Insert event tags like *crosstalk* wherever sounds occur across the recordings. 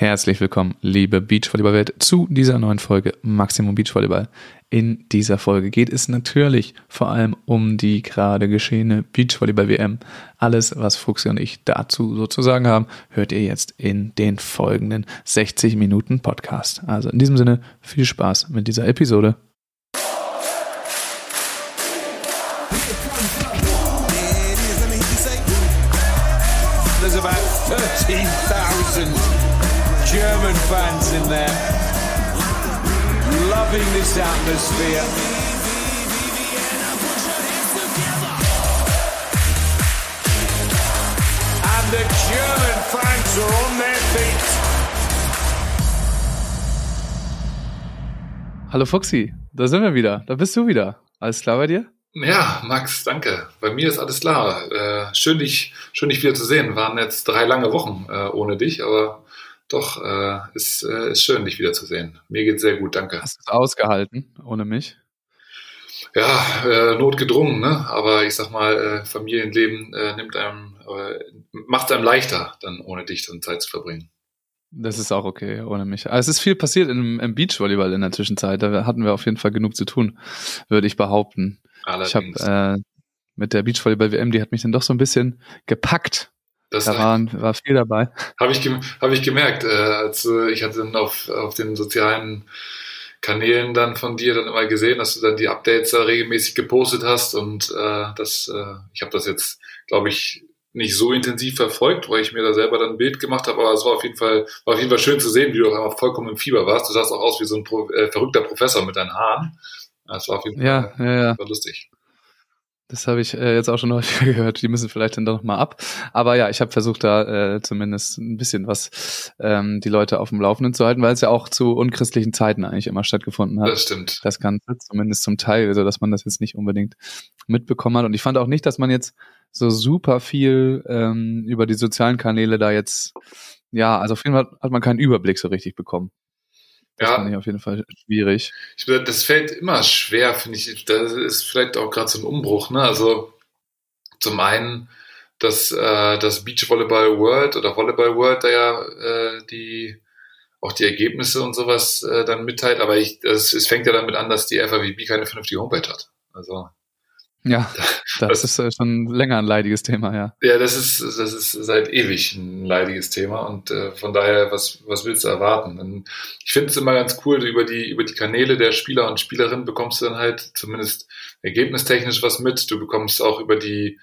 Herzlich willkommen, liebe Beachvolleyball-Welt, zu dieser neuen Folge Maximum Beachvolleyball. In dieser Folge geht es natürlich vor allem um die gerade geschehene Beachvolleyball-WM. Alles, was Fuchsi und ich dazu sozusagen haben, hört ihr jetzt in den folgenden 60 Minuten Podcast. Also in diesem Sinne, viel Spaß mit dieser Episode. This atmosphere. And the German fans are on their feet. Hallo Fuchsi, da sind wir wieder. Da bist du wieder. Alles klar bei dir? Ja, Max, danke. Bei mir ist alles klar. Äh, schön, dich, schön, dich wieder zu sehen. Waren jetzt drei lange Wochen äh, ohne dich, aber doch, äh, ist, äh, ist schön, dich wiederzusehen. Mir geht's sehr gut, danke. Hast du es ausgehalten ohne mich? Ja, äh, notgedrungen, ne? Aber ich sag mal, äh, Familienleben äh, nimmt einem, äh, macht einem leichter, dann ohne dich dann Zeit zu verbringen. Das ist auch okay, ohne mich. Aber es ist viel passiert im, im Beachvolleyball in der Zwischenzeit. Da hatten wir auf jeden Fall genug zu tun, würde ich behaupten. Ich habe Allerdings. äh, mit der Beachvolleyball-WM, die hat mich dann doch so ein bisschen gepackt. Das Da waren, war viel dabei. Habe ich, hab ich gemerkt, äh, als äh, ich hatte dann auf, auf den sozialen Kanälen dann von dir dann immer gesehen, dass du dann die Updates da regelmäßig gepostet hast und äh, das, äh, ich habe das jetzt, glaube ich, nicht so intensiv verfolgt, weil ich mir da selber dann ein Bild gemacht habe, aber es war auf jeden Fall, war auf jeden Fall schön zu sehen, wie du auch einmal vollkommen im Fieber warst. Du sahst auch aus wie so ein Pro äh, verrückter Professor mit deinen Haaren. Das war auf jeden Ja, Fall ja, ja. war lustig. Das habe ich äh, jetzt auch schon häufiger *laughs* gehört. Die müssen vielleicht dann doch noch mal ab. Aber ja, ich habe versucht, da äh, zumindest ein bisschen was ähm, die Leute auf dem Laufenden zu halten, weil es ja auch zu unchristlichen Zeiten eigentlich immer stattgefunden hat. Das stimmt. das Ganze, zumindest zum Teil, so dass man das jetzt nicht unbedingt mitbekommen hat. Und ich fand auch nicht, dass man jetzt so super viel ähm, über die sozialen Kanäle da jetzt, ja, also auf jeden Fall hat man keinen Überblick so richtig bekommen. Das Ja. fand ich auf jeden Fall schwierig. Ich, das fällt immer schwer, finde ich. Das ist vielleicht auch gerade so ein Umbruch. Ne? Also zum einen, dass äh, das Beachvolleyball World oder Volleyball World da ja äh, die auch die Ergebnisse und sowas äh, dann mitteilt, aber ich, das, es fängt ja damit an, dass die FAWB keine vernünftige Homepage hat. Also Ja, *laughs* das ist äh, schon länger ein leidiges Thema, ja. ja, das ist das ist seit ewig ein leidiges Thema und äh, von daher, was was willst du erwarten? Und ich finde es immer ganz cool über die über die Kanäle der Spieler und Spielerinnen bekommst du dann halt zumindest ergebnistechnisch was mit. Du bekommst auch über die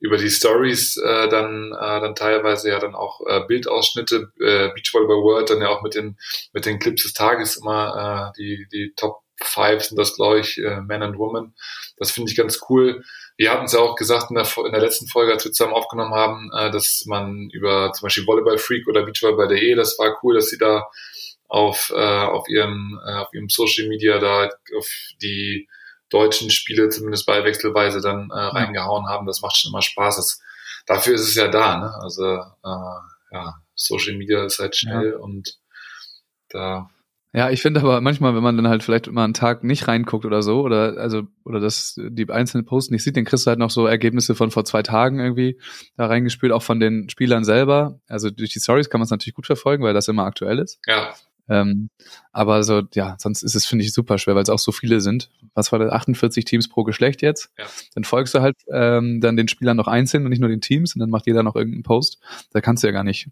über die Stories äh, dann äh, dann teilweise ja dann auch äh, Bildausschnitte äh, Beachvolleyball World dann ja auch mit den mit den Clips des Tages immer äh, die die Top Five sind das glaube ich äh, Men and Women. Das finde ich ganz cool. Wir hatten es ja auch gesagt in der, in der letzten Folge, als wir zusammen aufgenommen haben, äh, dass man über zum Beispiel Volleyball Freak oder Beachvolleyball.de, das war cool, dass sie da auf, äh, auf ihrem äh, auf ihrem Social Media da auf die deutschen Spiele zumindest bei wechselweise dann äh, reingehauen haben. Das macht schon immer Spaß. Das, dafür ist es ja da. Ne? Also äh, ja, Social Media ist halt schnell und da Ja, ich finde aber manchmal, wenn man dann halt vielleicht immer einen Tag nicht reinguckt oder so, oder also, oder das die einzelnen Posts nicht sieht, dann kriegst du halt noch so Ergebnisse von vor zwei Tagen irgendwie da reingespielt, auch von den Spielern selber. Also durch die Stories kann man es natürlich gut verfolgen, weil das immer aktuell ist. ja Ähm, aber so, ja, sonst ist es, finde ich, super schwer, weil es auch so viele sind. Was war das? 48 Teams pro Geschlecht jetzt? Ja. Dann folgst du halt ähm, dann den Spielern noch einzeln und nicht nur den Teams und dann macht jeder noch irgendeinen Post. Da kannst du ja gar nicht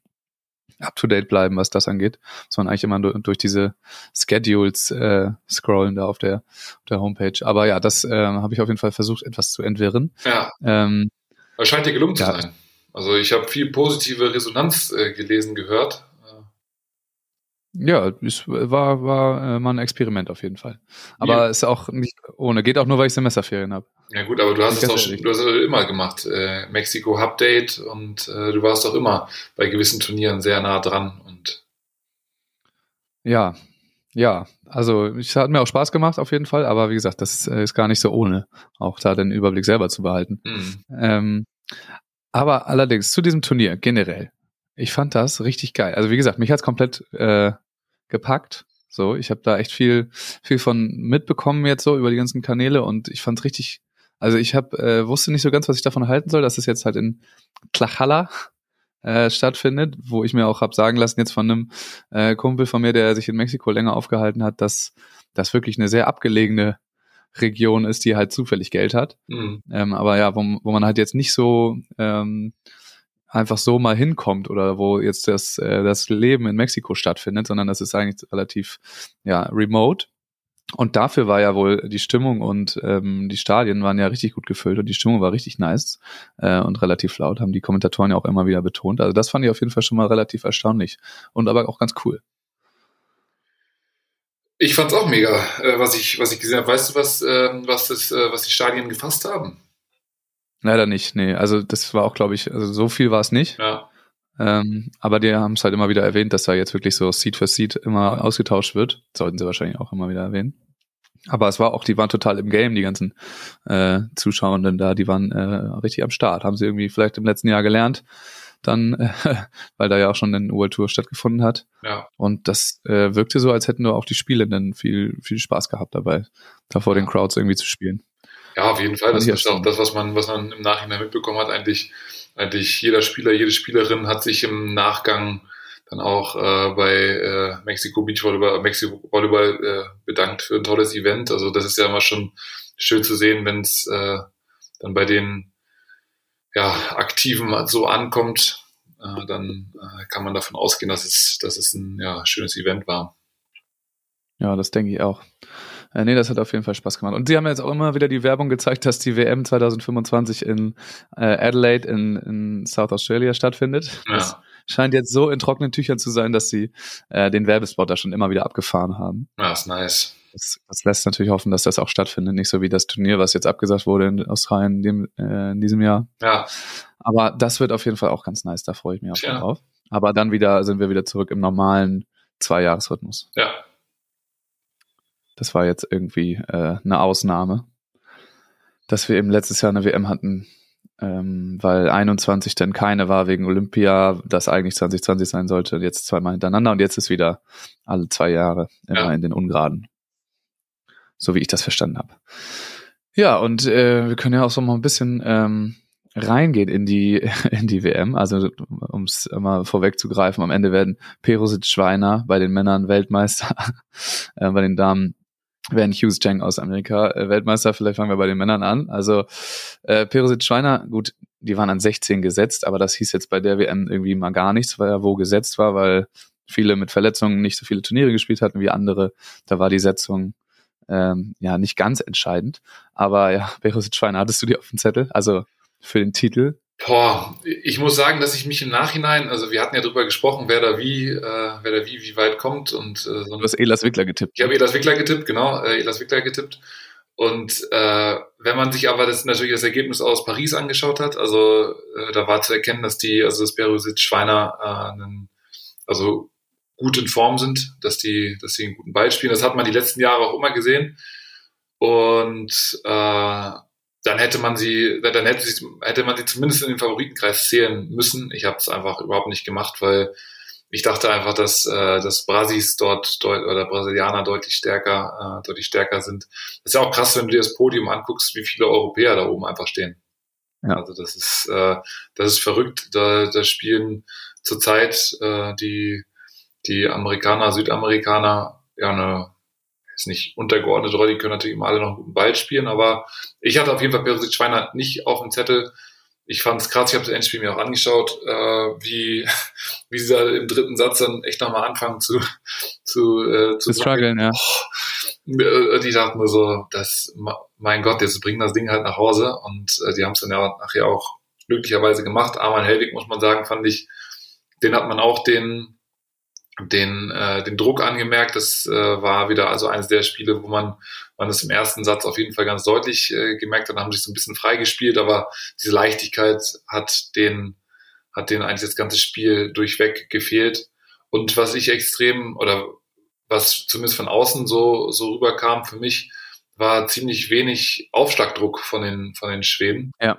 up to date bleiben, was das angeht, sondern eigentlich immer durch, durch diese Schedules äh, scrollen da auf der, auf der Homepage. Aber ja, das äh, habe ich auf jeden Fall versucht, etwas zu entwirren. ja Ähm, Das scheint dir gelungen Ja. zu sein. Also ich habe viel positive Resonanz äh, gelesen, gehört. Äh, Ja, es war, war äh, mal ein Experiment auf jeden Fall. Aber Ja. ist auch nicht ohne. Geht auch nur, weil ich Semesterferien habe. Ja gut, aber du hast es ganz auch schon, ehrlich. du hast es immer gemacht. Äh, Mexiko Update und äh, du warst auch immer bei gewissen Turnieren sehr nah dran und Ja, ja, also es hat mir auch Spaß gemacht auf jeden Fall, aber wie gesagt, das ist gar nicht so ohne, auch da den Überblick selber zu behalten. Mhm. Ähm, aber allerdings zu diesem Turnier generell, ich fand das richtig geil. Also wie gesagt, mich hat's komplett äh, gepackt. So, ich habe da echt viel, viel von mitbekommen jetzt so über die ganzen Kanäle und ich fand's richtig. Also ich habe äh, wusste nicht so ganz, was ich davon halten soll, dass es jetzt halt in Tlachalla äh, stattfindet, wo ich mir auch hab sagen lassen jetzt von einem äh, Kumpel von mir, der sich in Mexiko länger aufgehalten hat, dass das wirklich eine sehr abgelegene Region ist, die halt zufällig Geld hat. Mhm. Ähm, aber ja, wo, wo man halt jetzt nicht so ähm, einfach so mal hinkommt oder wo jetzt das, äh, das Leben in Mexiko stattfindet, sondern das ist eigentlich relativ ja, remote. Und dafür war ja wohl die Stimmung und ähm, die Stadien waren ja richtig gut gefüllt und die Stimmung war richtig nice äh, und relativ laut, haben die Kommentatoren ja auch immer wieder betont. Also das fand ich auf jeden Fall schon mal relativ erstaunlich und aber auch ganz cool. Ich fand's auch mega, äh, was ich, was ich gesehen habe. Weißt du, was, äh, was, das, äh, was die Stadien gefasst haben? Leider nicht, nee. Also das war auch, glaube ich, also so viel war es nicht. Ja. Ähm, aber die haben es halt immer wieder erwähnt, dass da jetzt wirklich so Seed für Seed immer ausgetauscht wird. Sollten sie wahrscheinlich auch immer wieder erwähnen. Aber es war auch, die waren total im Game, die ganzen äh, Zuschauenden da, die waren äh, richtig am Start. Haben sie irgendwie vielleicht im letzten Jahr gelernt, dann, äh, *laughs* weil da ja auch schon eine World stattgefunden hat. Ja. Und das äh, wirkte so, als hätten nur auch die Spielenden viel, viel Spaß gehabt dabei, da vor den Crowds irgendwie zu spielen. Ja, auf jeden Fall. Das ist auch das, was man, was man im Nachhinein mitbekommen hat. Eigentlich, eigentlich jeder Spieler, jede Spielerin hat sich im Nachgang dann auch äh, bei äh, Mexiko Beach Volleyball, Mexiko Volleyball äh, bedankt für ein tolles Event. Also das ist ja immer schon schön zu sehen, wenn es äh, dann bei den ja, Aktiven so ankommt, äh, dann äh, kann man davon ausgehen, dass es, dass es ein ja, schönes Event war. Ja, das denke ich auch. Äh, nee, das hat auf jeden Fall Spaß gemacht. Und sie haben jetzt auch immer wieder die Werbung gezeigt, dass die WM 2025 in äh, Adelaide in, in South Australia stattfindet. Das Ja, scheint jetzt so in trockenen Tüchern zu sein, dass sie äh, den Werbespot da schon immer wieder abgefahren haben. ja ist nice. Das, das lässt natürlich hoffen, dass das auch stattfindet. Nicht so wie das Turnier, was jetzt abgesagt wurde in Australien in, dem, äh, in diesem Jahr. Ja, Aber das wird auf jeden Fall auch ganz nice. Da freue ich mich auch Tja. drauf. Aber dann wieder sind wir wieder zurück im normalen Zwei-Jahres-Rhythmus. ja, Das war jetzt irgendwie äh, eine Ausnahme, dass wir eben letztes Jahr eine WM hatten, ähm, weil 21 dann keine war wegen Olympia, das eigentlich 2020 sein sollte, jetzt zweimal hintereinander und jetzt ist wieder alle zwei Jahre immer Ja. in den Ungraden. So wie ich das verstanden habe. Ja, und äh, wir können ja auch so mal ein bisschen ähm, reingehen in die *laughs* in die WM. Also um es mal vorwegzugreifen, am Ende werden Perusic Schweiner bei den Männern Weltmeister, *laughs* äh, bei den Damen werden Hughes Chang aus Amerika äh, Weltmeister. Vielleicht fangen wir bei den Männern an. Also äh, Perusic Schweiner, gut, die waren an 16 gesetzt, aber das hieß jetzt bei der WM irgendwie mal gar nichts, weil er wo gesetzt war, weil viele mit Verletzungen nicht so viele Turniere gespielt hatten wie andere. Da war die Setzung ähm, ja nicht ganz entscheidend. Aber ja, Perusic Schweiner, hattest du die auf dem Zettel? Also für den Titel? Boah, ich muss sagen, dass ich mich im Nachhinein, also wir hatten ja drüber gesprochen, wer da wie, äh, wer da wie, wie weit kommt und äh, so Du hast Elas Wickler getippt. Ich habe Elas Wickler getippt, genau, äh, Elas Wickler getippt. Und äh, wenn man sich aber das natürlich das Ergebnis aus Paris angeschaut hat, also äh, da war zu erkennen, dass die, also das Berusic Schweiner äh, einen, also gut in Form sind, dass die, dass sie einen guten Ball spielen. Das hat man die letzten Jahre auch immer gesehen. Und äh, dann hätte man sie, dann hätte, sie, hätte man sie zumindest in den Favoritenkreis zählen müssen. Ich habe es einfach überhaupt nicht gemacht, weil ich dachte einfach, dass, äh, dass Brasis dort deut oder Brasilianer deutlich stärker, äh, deutlich stärker sind. Das ist ja auch krass, wenn du dir das Podium anguckst, wie viele Europäer da oben einfach stehen. Ja. Also das ist, äh, das ist verrückt. Da, da spielen zurzeit äh, die, die Amerikaner, Südamerikaner ja eine ist nicht untergeordnete Rolle, die können natürlich immer alle noch einen guten Ball spielen, aber ich hatte auf jeden Fall Perusic Schweiner nicht auf dem Zettel. Ich fand es krass, ich habe das Endspiel mir auch angeschaut, äh, wie, *laughs* wie sie da im dritten Satz dann echt nochmal anfangen zu, *laughs* zu, äh, Zu strugglen, ja. äh, die dachten mir so, das, mein Gott, jetzt bringen das Ding halt nach Hause und äh, die haben es dann ja nachher auch glücklicherweise gemacht. Arman Helwig, muss man sagen, fand ich, den hat man auch den, den, äh, den Druck angemerkt. Das äh, war wieder also eines der Spiele, wo man, man das im ersten Satz auf jeden Fall ganz deutlich äh, gemerkt hat, haben sich so ein bisschen freigespielt, aber diese Leichtigkeit hat den, hat den eigentlich das ganze Spiel durchweg gefehlt. Und was ich extrem oder was zumindest von außen so, so rüberkam für mich, war ziemlich wenig Aufschlagdruck von den, von den Schweden. Ja.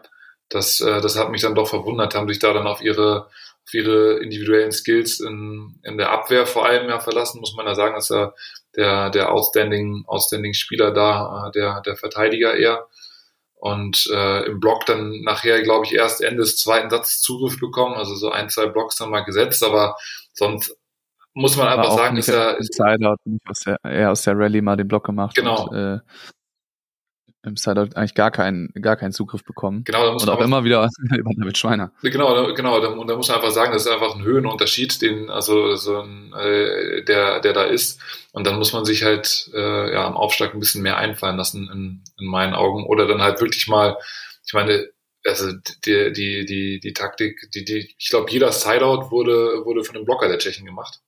Das, äh, das hat mich dann doch verwundert, haben sich da dann auf ihre, auf ihre individuellen Skills in, in der Abwehr vor allem ja verlassen, muss man da sagen, dass er der, der outstanding, outstanding Spieler da, äh, der, der Verteidiger eher. Und äh, im Block dann nachher, glaube ich, erst Ende des zweiten Satzes Zugriff bekommen, also so ein, zwei Blocks dann mal gesetzt, aber sonst muss man einfach sagen, ist er ist Sideout nicht aus der, eher aus der Rallye mal den Block gemacht. Genau. Und, äh, im Sideout eigentlich gar keinen, gar keinen Zugriff bekommen. Genau, da muss Und man auch immer wieder *laughs* über David Schweiner. Genau, genau. Da, und da muss man einfach sagen, das ist einfach ein Höhenunterschied, den also so ein, äh, der der da ist. Und dann muss man sich halt äh, ja am Aufschlag ein bisschen mehr einfallen lassen in, in meinen Augen oder dann halt wirklich mal. Ich meine, also die die die die Taktik, die die ich glaube jeder Sideout wurde wurde von dem Blocker der Tschechen gemacht.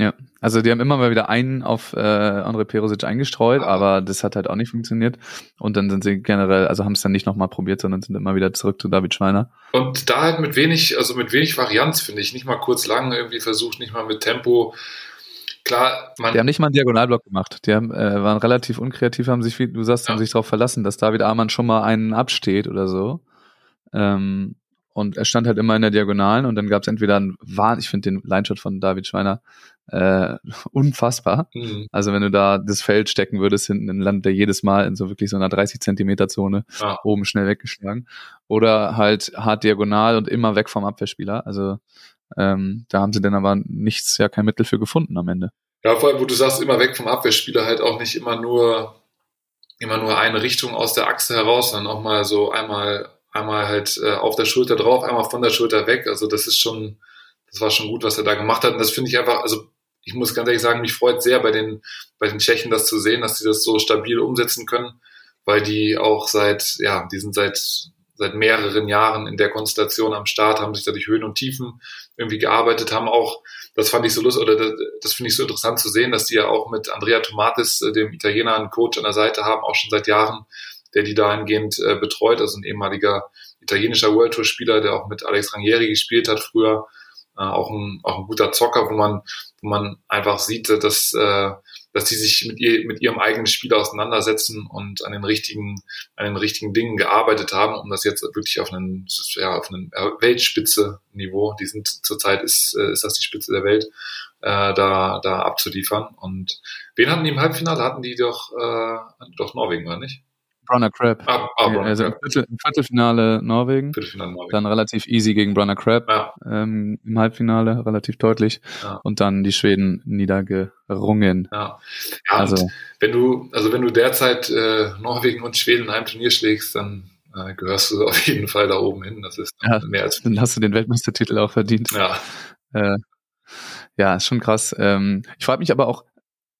Ja, also die haben immer mal wieder einen auf äh, André Perosic eingestreut, Ah. aber das hat halt auch nicht funktioniert. Und dann sind sie generell, also haben es dann nicht nochmal probiert, sondern sind immer wieder zurück zu David Schweiner. Und da halt mit wenig, also mit wenig Varianz finde ich, nicht mal kurz lang irgendwie versucht, nicht mal mit Tempo. Klar, man Die haben nicht mal einen Diagonalblock gemacht. Die haben, äh, waren relativ unkreativ, haben sich, wie du sagst, haben Ja. sich darauf verlassen, dass David Amann schon mal einen absteht oder so. Ähm, und er stand halt immer in der Diagonalen und dann gab es entweder einen Wahn, ich finde den Line-Shot von David Schweiner äh, *laughs* unfassbar. hm, Also wenn du da das Feld stecken würdest, hinten, dann landet er jedes Mal in so wirklich so einer 30 Zentimeter Zone ja. oben schnell weggeschlagen. Oder halt hart diagonal und immer weg vom Abwehrspieler. Also ähm, da haben sie dann aber nichts, ja kein Mittel für gefunden am Ende. Ja, vor allem, wo du sagst, immer weg vom Abwehrspieler, halt auch nicht immer nur, immer nur eine Richtung aus der Achse heraus, sondern auch mal so einmal, einmal halt äh, auf der Schulter drauf, einmal von der Schulter weg. Also das ist schon, das war schon gut, was er da gemacht hat. Und das finde ich einfach, also ich muss ganz ehrlich sagen, mich freut sehr bei den, bei den Tschechen das zu sehen, dass sie das so stabil umsetzen können, weil die auch seit, ja, die sind seit, seit mehreren Jahren in der Konstellation am Start, haben sich da durch Höhen und Tiefen irgendwie gearbeitet, haben auch, das fand ich so lustig, oder das, das finde ich so interessant zu sehen, dass die ja auch mit Andrea Tomatis, äh, dem Italiener, einen Coach an der Seite haben, auch schon seit Jahren, der die dahingehend äh, betreut, also ein ehemaliger italienischer World Tour Spieler, der auch mit Alex Ranieri gespielt hat früher, auch ein, auch ein guter Zocker, wo man, wo man einfach sieht, dass, äh, dass die sich mit, ihr, mit ihrem eigenen Spiel auseinandersetzen und an den richtigen, an den richtigen Dingen gearbeitet haben, um das jetzt wirklich auf einen, ja, auf einen Weltspitze-Niveau, die sind zurzeit ist, äh, ist das die Spitze der Welt, äh, da, da abzuliefern. Und wen hatten die im Halbfinale? Hatten die doch, äh, doch Norwegen, oder nicht? Brunner Crab. Ah, ah Brunner also im. Viertel, im Viertelfinale Norwegen, Viertelfinale Norwegen. dann relativ easy gegen Brunner Crab Ja, ähm, im Halbfinale, relativ deutlich. Ja. Und dann die Schweden niedergerungen. ja. Ja, Also wenn du, also wenn du derzeit äh, Norwegen und Schweden in einem Turnier schlägst, dann äh, gehörst du *laughs* auf jeden Fall da oben hin. Das ist Ja. mehr als dann hast du den Weltmeistertitel auch verdient. ja. Äh, ja, ist schon krass. Ähm, ich frage mich aber auch,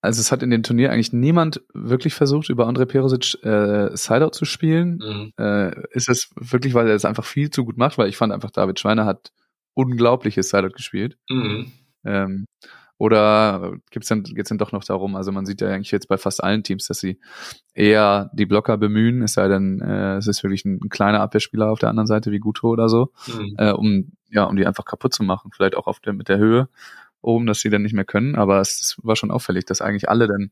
also es hat in dem Turnier eigentlich niemand wirklich versucht, über André Perosic äh, Sideout zu spielen. Mhm. Äh, ist es wirklich, weil er es einfach viel zu gut macht? Weil ich fand einfach, David Schweiner hat unglaubliches Sideout gespielt. Mhm. Ähm, oder gibt's dann, geht's dann doch noch darum, also man sieht ja eigentlich jetzt bei fast allen Teams, dass sie eher die Blocker bemühen, es sei denn, äh, es ist wirklich ein, ein kleiner Abwehrspieler auf der anderen Seite wie Guto oder so, Mhm. äh, um, ja, um die einfach kaputt zu machen. Vielleicht auch auf der, mit der Höhe oben, dass sie dann nicht mehr können, aber es, es war schon auffällig, dass eigentlich alle dann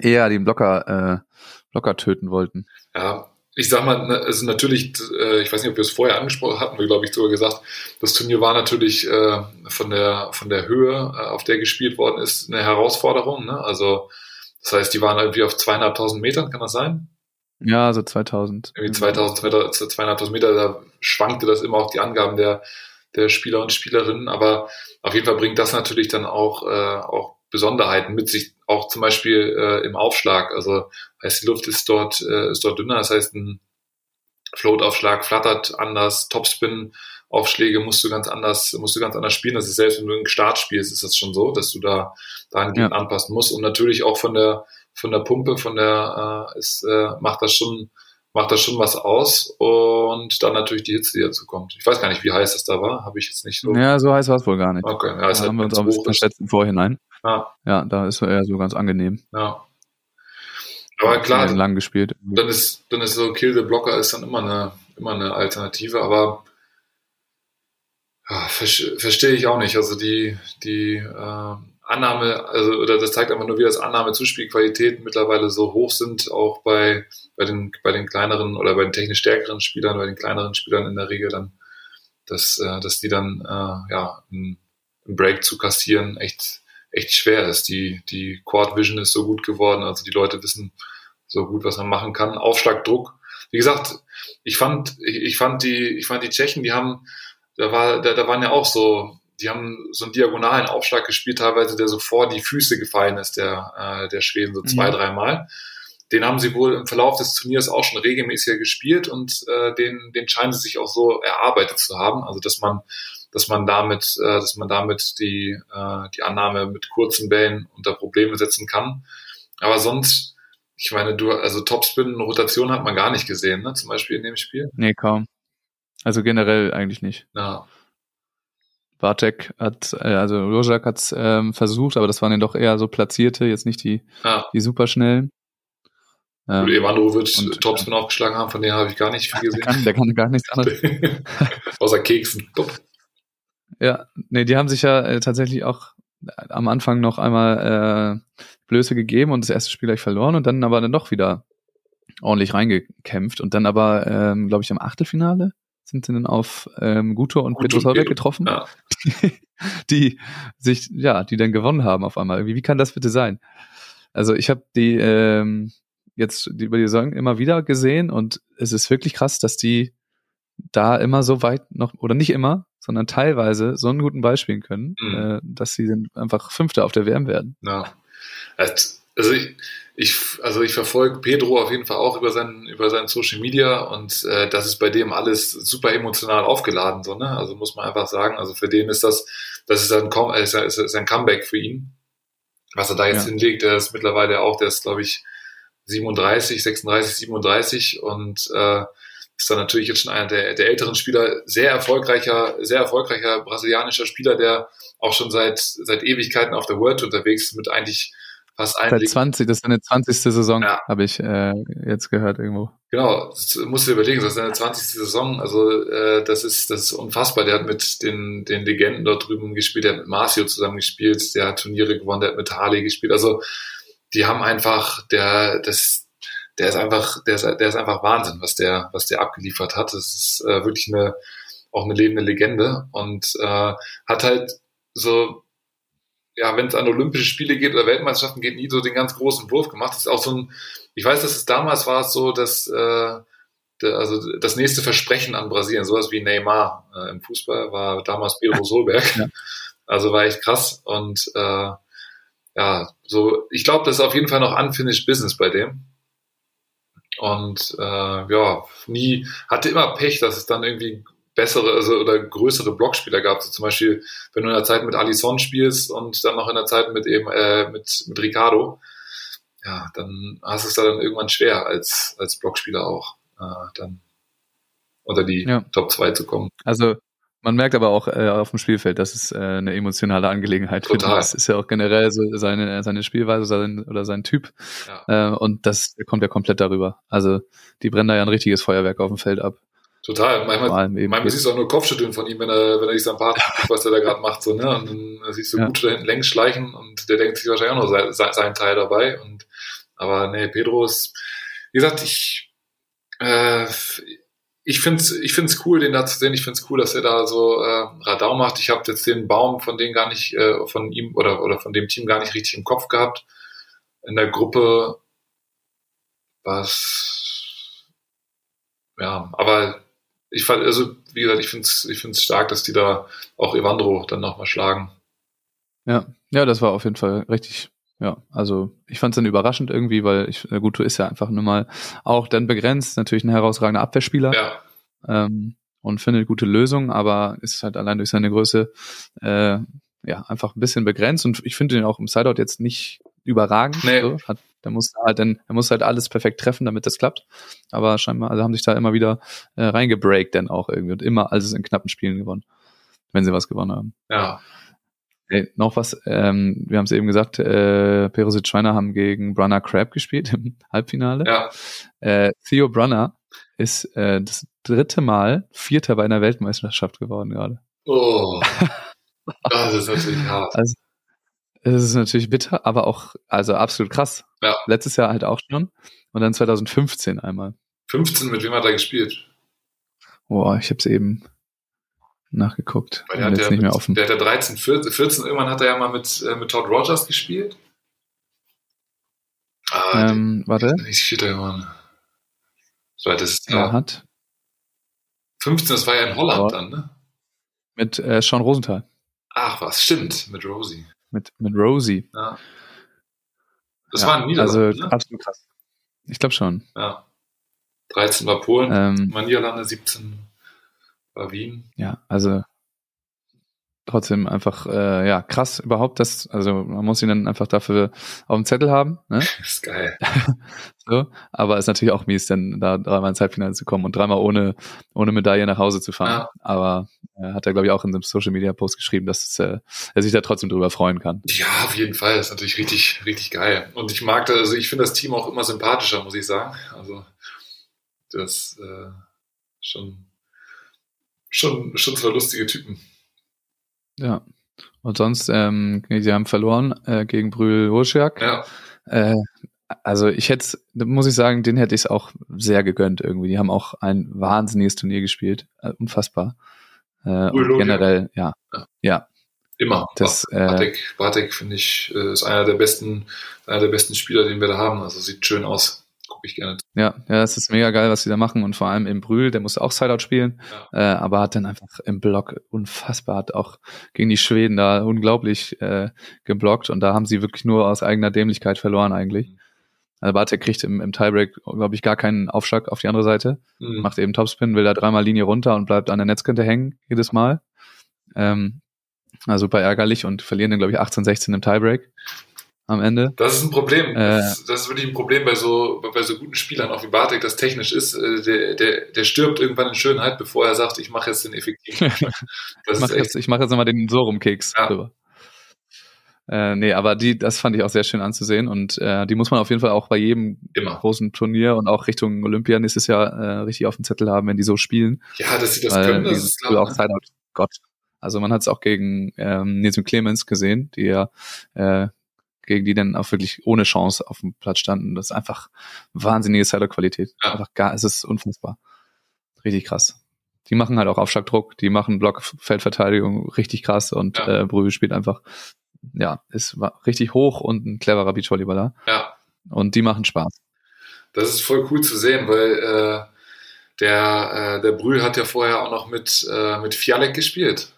eher den Blocker, äh, Blocker töten wollten. Ja, ich sag mal, ne, also natürlich, äh, ich weiß nicht, ob wir es vorher angesprochen hatten, wir glaube ich sogar gesagt, das Turnier war natürlich äh, von der von der Höhe, äh, auf der gespielt worden ist, eine Herausforderung. Ne? Also das heißt, die waren irgendwie auf zweieinhalbtausend Metern, kann das sein? Ja, so 2000. Irgendwie 2000, 2000, zweieinhalbtausend Meter, da schwankte das immer auch die Angaben der der Spieler und Spielerinnen, aber auf jeden Fall bringt das natürlich dann auch äh, auch Besonderheiten mit sich, auch zum Beispiel äh, im Aufschlag. Also heißt die Luft ist dort äh, ist dort dünner, das heißt ein Floataufschlag flattert anders, Topspin Aufschläge musst du ganz anders musst du ganz anders spielen. Das ist selbst wenn du einen Start spielst, ist das schon so, dass du da dahingehend Ja. anpassen musst und natürlich auch von der von der Pumpe, von der äh, ist, äh, macht das schon macht das schon was aus und dann natürlich die Hitze, die dazu kommt. Ich weiß gar nicht, wie heiß es da war, habe ich jetzt nicht so. Ja, so heiß war es wohl gar nicht. Okay, ja, Da halt, haben wir uns auch ein bisschen verschätzt im Vorhinein. Ja, Ja, da ist er eher so ganz angenehm. ja. Aber klar, lang gespielt. dann ist, dann ist so Kill the Blocker ist dann immer eine, immer eine Alternative, aber ja, ver verstehe ich auch nicht. Also die, die äh, Annahme, also oder das zeigt einfach nur, wie das Annahme-Zuspielqualitäten mittlerweile so hoch sind, auch bei, bei, den, bei den kleineren oder bei den technisch stärkeren Spielern, bei den kleineren Spielern in der Regel dann, dass, äh, dass die dann äh, ja einen, Break zu kassieren echt, echt schwer ist. Die, die Quad Vision ist so gut geworden, also die Leute wissen so gut, was man machen kann. Aufschlag, Druck. Wie gesagt, ich fand, ich, fand die, ich fand die Tschechen, die haben, da war, da, da waren ja auch so die haben so einen diagonalen Aufschlag gespielt, teilweise der so vor die Füße gefallen ist, der, äh, der Schweden, so zwei, mhm. dreimal. Den haben sie wohl im Verlauf des Turniers auch schon regelmäßiger gespielt und äh, den, den scheinen sie sich auch so erarbeitet zu haben. Also dass man, dass man damit, äh, dass man damit die, äh, die Annahme mit kurzen Bällen unter Probleme setzen kann. Aber sonst, ich meine, du, also Topspin-Rotation hat man gar nicht gesehen, ne? Zum Beispiel in dem Spiel. Nee, kaum. Also generell eigentlich nicht. Ja. Bartek hat, äh, also Rojak hat es ähm, versucht, aber das waren dann doch eher so platzierte, jetzt nicht die, ja. die superschnellen. Ähm, Gut, Evandro wird und, Topspin ähm, aufgeschlagen haben, von dem habe ich gar nicht viel *laughs* gesehen. Der kann, der kann gar nichts anderes. *laughs* Außer Keksen. Ja, nee, die haben sich ja äh, tatsächlich auch am Anfang noch einmal äh, Blöße gegeben und das erste Spiel gleich verloren und dann aber dann doch wieder ordentlich reingekämpft und dann aber, ähm, glaube ich, im Achtelfinale sind sie dann auf ähm, Guto und Petro Solberg getroffen, ja. *laughs* die sich, ja, die dann gewonnen haben auf einmal. Wie, wie kann das bitte sein? Also ich habe die ähm, jetzt über die Saison immer wieder gesehen und es ist wirklich krass, dass die da immer so weit noch, oder nicht immer, sondern teilweise so einen guten Ball spielen können, mhm. äh, dass sie dann einfach Fünfter auf der WM werden. Ja. Also ich, ich, also ich verfolge Pedro auf jeden Fall auch über seinen, über seinen Social Media und äh, das ist bei dem alles super emotional aufgeladen, so, ne? Also muss man einfach sagen, also für den ist das, das ist ein, äh, ist ein Comeback für ihn. Was er da jetzt ja. hinlegt, der ist mittlerweile auch, der ist, glaube ich, 37, 36, 37 und äh, ist dann natürlich jetzt schon einer der, der älteren Spieler, sehr erfolgreicher, sehr erfolgreicher brasilianischer Spieler, der auch schon seit, seit Ewigkeiten auf der World unterwegs ist mit eigentlich fast ein Seit 20, das ist seine 20. Saison, ja. habe ich äh, jetzt gehört irgendwo. Genau, das musst du dir überlegen, das ist seine 20. Saison, also äh, das ist das ist unfassbar. Der hat mit den, den Legenden dort drüben gespielt, der hat mit Marcio zusammen gespielt, der hat Turniere gewonnen, der hat mit Harley gespielt. Also die haben einfach, der, das, der ist einfach, der ist, der ist einfach Wahnsinn, was der, was der abgeliefert hat. Das ist äh, wirklich eine, auch eine lebende Legende und äh, hat halt so ja, wenn es an Olympische Spiele geht oder Weltmeisterschaften geht, nie so den ganz großen Wurf gemacht. Das ist auch so ein, ich weiß, dass es damals war es so, dass äh, also das nächste Versprechen an Brasilien, sowas wie Neymar äh, im Fußball, war damals Pedro *laughs* Solberg. Ja. Also war echt krass und äh, ja, so ich glaube, das ist auf jeden Fall noch unfinished Business bei dem. Und äh, ja, nie hatte immer Pech, dass es dann irgendwie bessere also, oder größere Blockspieler gab. So zum Beispiel, wenn du in der Zeit mit Alisson spielst und dann noch in der Zeit mit eben äh, mit, mit Ricardo, ja, dann hast du es da dann irgendwann schwer als, als Blockspieler auch, äh, dann unter die ja. Top 2 zu kommen. Also man merkt aber auch äh, auf dem Spielfeld, dass es äh, eine emotionale Angelegenheit Total. Das ist ja auch generell so seine, seine Spielweise sein, oder sein Typ. Ja. Äh, und das kommt ja komplett darüber. Also die brennen da ja ein richtiges Feuerwerk auf dem Feld ab. Total. Manchmal, manchmal siehst du auch nur Kopfschütteln von ihm, wenn er, wenn er sich sympathisch guckt, was er da gerade macht. So, ne? Und dann siehst du ja. gut da hinten längs schleichen und der denkt sich wahrscheinlich auch noch sein, sein Teil dabei. Und, aber nee, Pedro ist, wie gesagt, ich, äh, ich finde es ich find's cool, den da zu sehen. Ich finde es cool, dass er da so äh, Radau macht. Ich habe jetzt den Baum von denen gar nicht, äh, von ihm oder, oder von dem Team gar nicht richtig im Kopf gehabt. In der Gruppe was ja, aber ich fand, also wie gesagt, ich finde es ich find's stark, dass die da auch Evandro dann nochmal schlagen. Ja, ja, das war auf jeden Fall richtig. Ja, also ich fand es dann überraschend irgendwie, weil ich, Guto ist ja einfach nur mal auch dann begrenzt, natürlich ein herausragender Abwehrspieler. Ja. Ähm, und findet gute Lösungen, aber ist halt allein durch seine Größe äh, ja einfach ein bisschen begrenzt und ich finde ihn auch im Sideout jetzt nicht überragend. Nee. So. Hat, der muss halt dann, er muss halt alles perfekt treffen, damit das klappt. Aber scheinbar, also haben sich da immer wieder äh, reingebreakt dann auch irgendwie und immer alles in knappen Spielen gewonnen, wenn sie was gewonnen haben. Ja. Hey, noch was, ähm, wir haben es eben gesagt, äh, Perosic Schweiner haben gegen Brunner Crab gespielt im *laughs* Halbfinale. Ja. Äh, Theo Brunner ist äh, das dritte Mal Vierter bei einer Weltmeisterschaft geworden gerade. Oh. *laughs* das ist natürlich hart. Also, Es ist natürlich bitter, aber auch, also absolut krass. Ja. Letztes Jahr halt auch schon. Und dann 2015 einmal. 15, mit wem hat er gespielt? Boah, ich habe es eben nachgeguckt. Weil der hat, jetzt ja nicht mehr mit, offen. der hat ja 13, 14, 14, irgendwann hat er ja mal mit, äh, mit Todd Rogers gespielt. Ah, ähm, der warte, nicht vierter geworden. So, das ist er ja, hat 15, das war ja in Holland Ja. dann, ne? mit äh, Sean Rosenthal, Ach was, stimmt, mit Rosie. mit, mit Rosie. Ja. Das Ja, war ein Niederlande, Also ne? absolut krass. Ich glaube schon. Ja. 13 war Polen, Ähm, war Niederlande, 17 war Wien. ja, also trotzdem einfach, äh, ja, krass überhaupt, dass, also man muss ihn dann einfach dafür auf dem Zettel haben, ne? Das *laughs* ist geil. *laughs* So, aber ist natürlich auch mies, dann da dreimal ins Halbfinale zu kommen und dreimal ohne, ohne Medaille nach Hause zu fahren. Ja. Aber äh, hat er, glaube ich, auch in einem Social Media Post geschrieben, dass äh, er sich da trotzdem drüber freuen kann. Ja, auf jeden Fall. Das ist natürlich richtig, richtig geil. Und ich mag das, also ich finde das Team auch immer sympathischer, muss ich sagen. Also das äh, schon, schon, schon zwei lustige Typen. Ja. Und sonst, ähm, sie haben verloren äh, gegen Brühl Wurschak. Ja, Äh, also ich hätte, muss ich sagen, den hätte ich es auch sehr gegönnt irgendwie. Die haben auch ein wahnsinniges Turnier gespielt, äh, unfassbar. Äh, generell, ja, Ja. ja, immer. Das, äh, Bartek, Bartek finde ich, äh, ist einer der besten, einer der besten Spieler, den wir da haben. Also sieht schön aus. Gucke ich gerne. ja, ja, es ist mega geil, was sie da machen und vor allem im Brühl, der musste auch Sideout spielen, äh, aber hat dann einfach im Block unfassbar, hat auch gegen die Schweden da unglaublich äh, geblockt und da haben sie wirklich nur aus eigener Dämlichkeit verloren eigentlich. Also Bartek kriegt im, im Tiebreak, glaube ich, gar keinen Aufschlag auf die andere Seite. Mhm. macht eben Topspin, will da dreimal Linie runter und bleibt an der Netzkante hängen jedes Mal. Ähm, also super ärgerlich und verlieren dann, glaube ich, 18, 16 im Tiebreak am Ende. Das ist ein Problem. Äh, das, ist, das ist wirklich ein Problem bei so, bei so guten Spielern, auch wie Bartek das technisch ist. Äh, Der, der, der stirbt irgendwann in Schönheit, bevor er sagt, ich mache jetzt den effektiv. *laughs* Das Ich mache jetzt, ich mach jetzt nochmal den Sorum-Keks Ja. drüber. Äh, nee, aber die, das fand ich auch sehr schön anzusehen und äh, die muss man auf jeden Fall auch bei jedem immer. großen Turnier und auch Richtung Olympia nächstes Jahr äh, richtig auf dem Zettel haben, wenn die so spielen. Ja, dass sie das Weil können, das ist Spiel auch klar. Sideout, Gott. Also man hat es auch gegen ähm, Nils und Clemens gesehen, die ja äh, gegen die dann auch wirklich ohne Chance auf dem Platz standen. Das ist einfach wahnsinnige Sideout-Qualität. Ja. Einfach gar, es ist unfassbar. Richtig krass. Die machen halt auch Aufschlagdruck, die machen Blockfeldverteidigung richtig krass und Ja. äh, Brühl spielt einfach, ja, ist richtig hoch und ein cleverer Beachvolleyballer. Ja, Und die machen Spaß. das ist voll cool zu sehen, weil äh, der, äh, der Brühl hat ja vorher auch noch mit, äh, mit Fialek gespielt.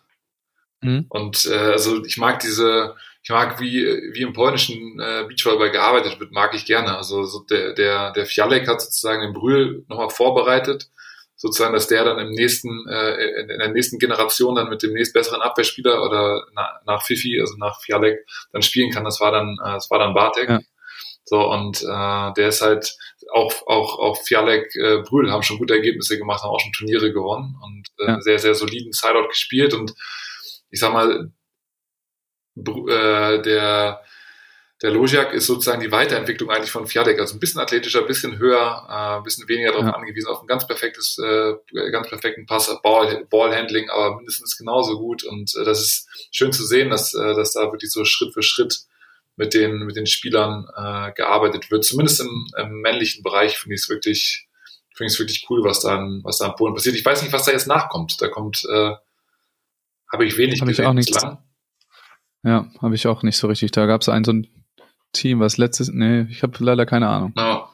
Mhm. Und äh, also ich mag diese, ich mag wie, wie im polnischen äh, Beachvolleyball gearbeitet wird, mag ich gerne. Also so der, der, der Fialek hat sozusagen den Brühl nochmal vorbereitet, sozusagen, dass der dann im nächsten, äh, in, in der nächsten Generation dann mit dem nächst besseren Abwehrspieler oder na, nach Fifi, also nach Fialek, dann spielen kann. Das war dann, äh, das war dann Bartek. Ja. So, und äh, der ist halt auch, auch, auch Fialek, äh, Brühl haben schon gute Ergebnisse gemacht, haben auch schon Turniere gewonnen und äh, Ja. sehr, sehr soliden Sideout gespielt und ich sag mal, äh, der, der Lojiak ist sozusagen die Weiterentwicklung eigentlich von Fiadek. Also ein bisschen athletischer, ein bisschen höher, äh, ein bisschen weniger darauf Ja. angewiesen, auf ein ganz perfektes, äh, ganz perfekten Pass, Ball, Ballhandling, aber mindestens genauso gut. Und äh, das ist schön zu sehen, dass, äh, dass da wirklich so Schritt für Schritt mit den, mit den Spielern äh, gearbeitet wird. Zumindest im, im männlichen Bereich finde ich es wirklich, finde ich es wirklich cool, was da, in, was da in Polen passiert. Ich weiß nicht, was da jetzt nachkommt. Da kommt, äh, habe ich wenig Hab ich gesehen auch nichts. bislang. Ja, habe ich auch nicht so richtig. Da gab es ein so ein Team, was letztes, nee, ich habe leider keine Ahnung. Ja,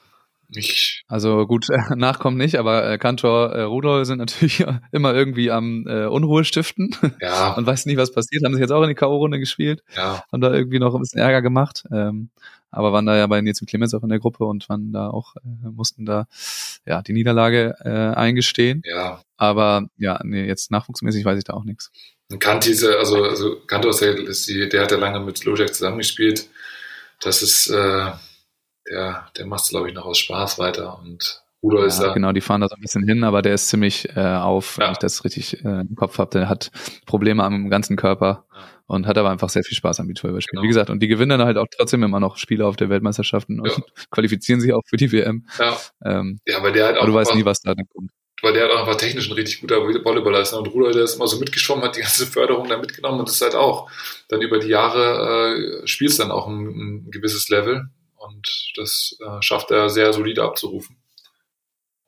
ich, Also gut, äh, *laughs* Nachkommen nicht, aber äh, Kantor, äh, Rudolf sind natürlich *laughs* immer irgendwie am äh, Unruhe stiften ja, *laughs* und weiß nicht, was passiert. Haben sich jetzt auch in die K.O.-Runde gespielt, ja, haben da irgendwie noch ein bisschen Ärger gemacht, ähm, aber waren da ja bei Nils und Clemens auch in der Gruppe und waren da auch, äh, mussten da ja die Niederlage äh, eingestehen. ja. Aber ja, nee, jetzt nachwuchsmäßig weiß ich da auch nichts. Und Kantise, also, also ist ist die, der hat ja lange mit Lojak zusammengespielt. Das ist, äh, der, der macht es, glaube ich, noch aus Spaß weiter. Und ist Ja, da. genau, die fahren da so ein bisschen hin, aber der ist ziemlich äh, auf, wenn Ja. ich das richtig äh, im Kopf habe. Der hat Probleme am ganzen Körper Ja. und hat aber einfach sehr viel Spaß am Beachvolleyball-Spielen. Genau. Wie gesagt, und die gewinnen dann halt auch trotzdem immer noch Spiele auf der Weltmeisterschaften und *laughs* qualifizieren sich auch für die WM. Ja, Ähm, ja, weil der halt auch, aber du weißt nie, was da dann kommt. Weil der halt auch einfach technisch ein richtig guter Volleyballer ist. Ne? Und Rudolf, der ist immer so mitgeschwommen, hat die ganze Förderung da mitgenommen und das ist halt auch dann über die Jahre äh, spielst dann auch ein, ein gewisses Level und das äh, schafft er sehr solide abzurufen.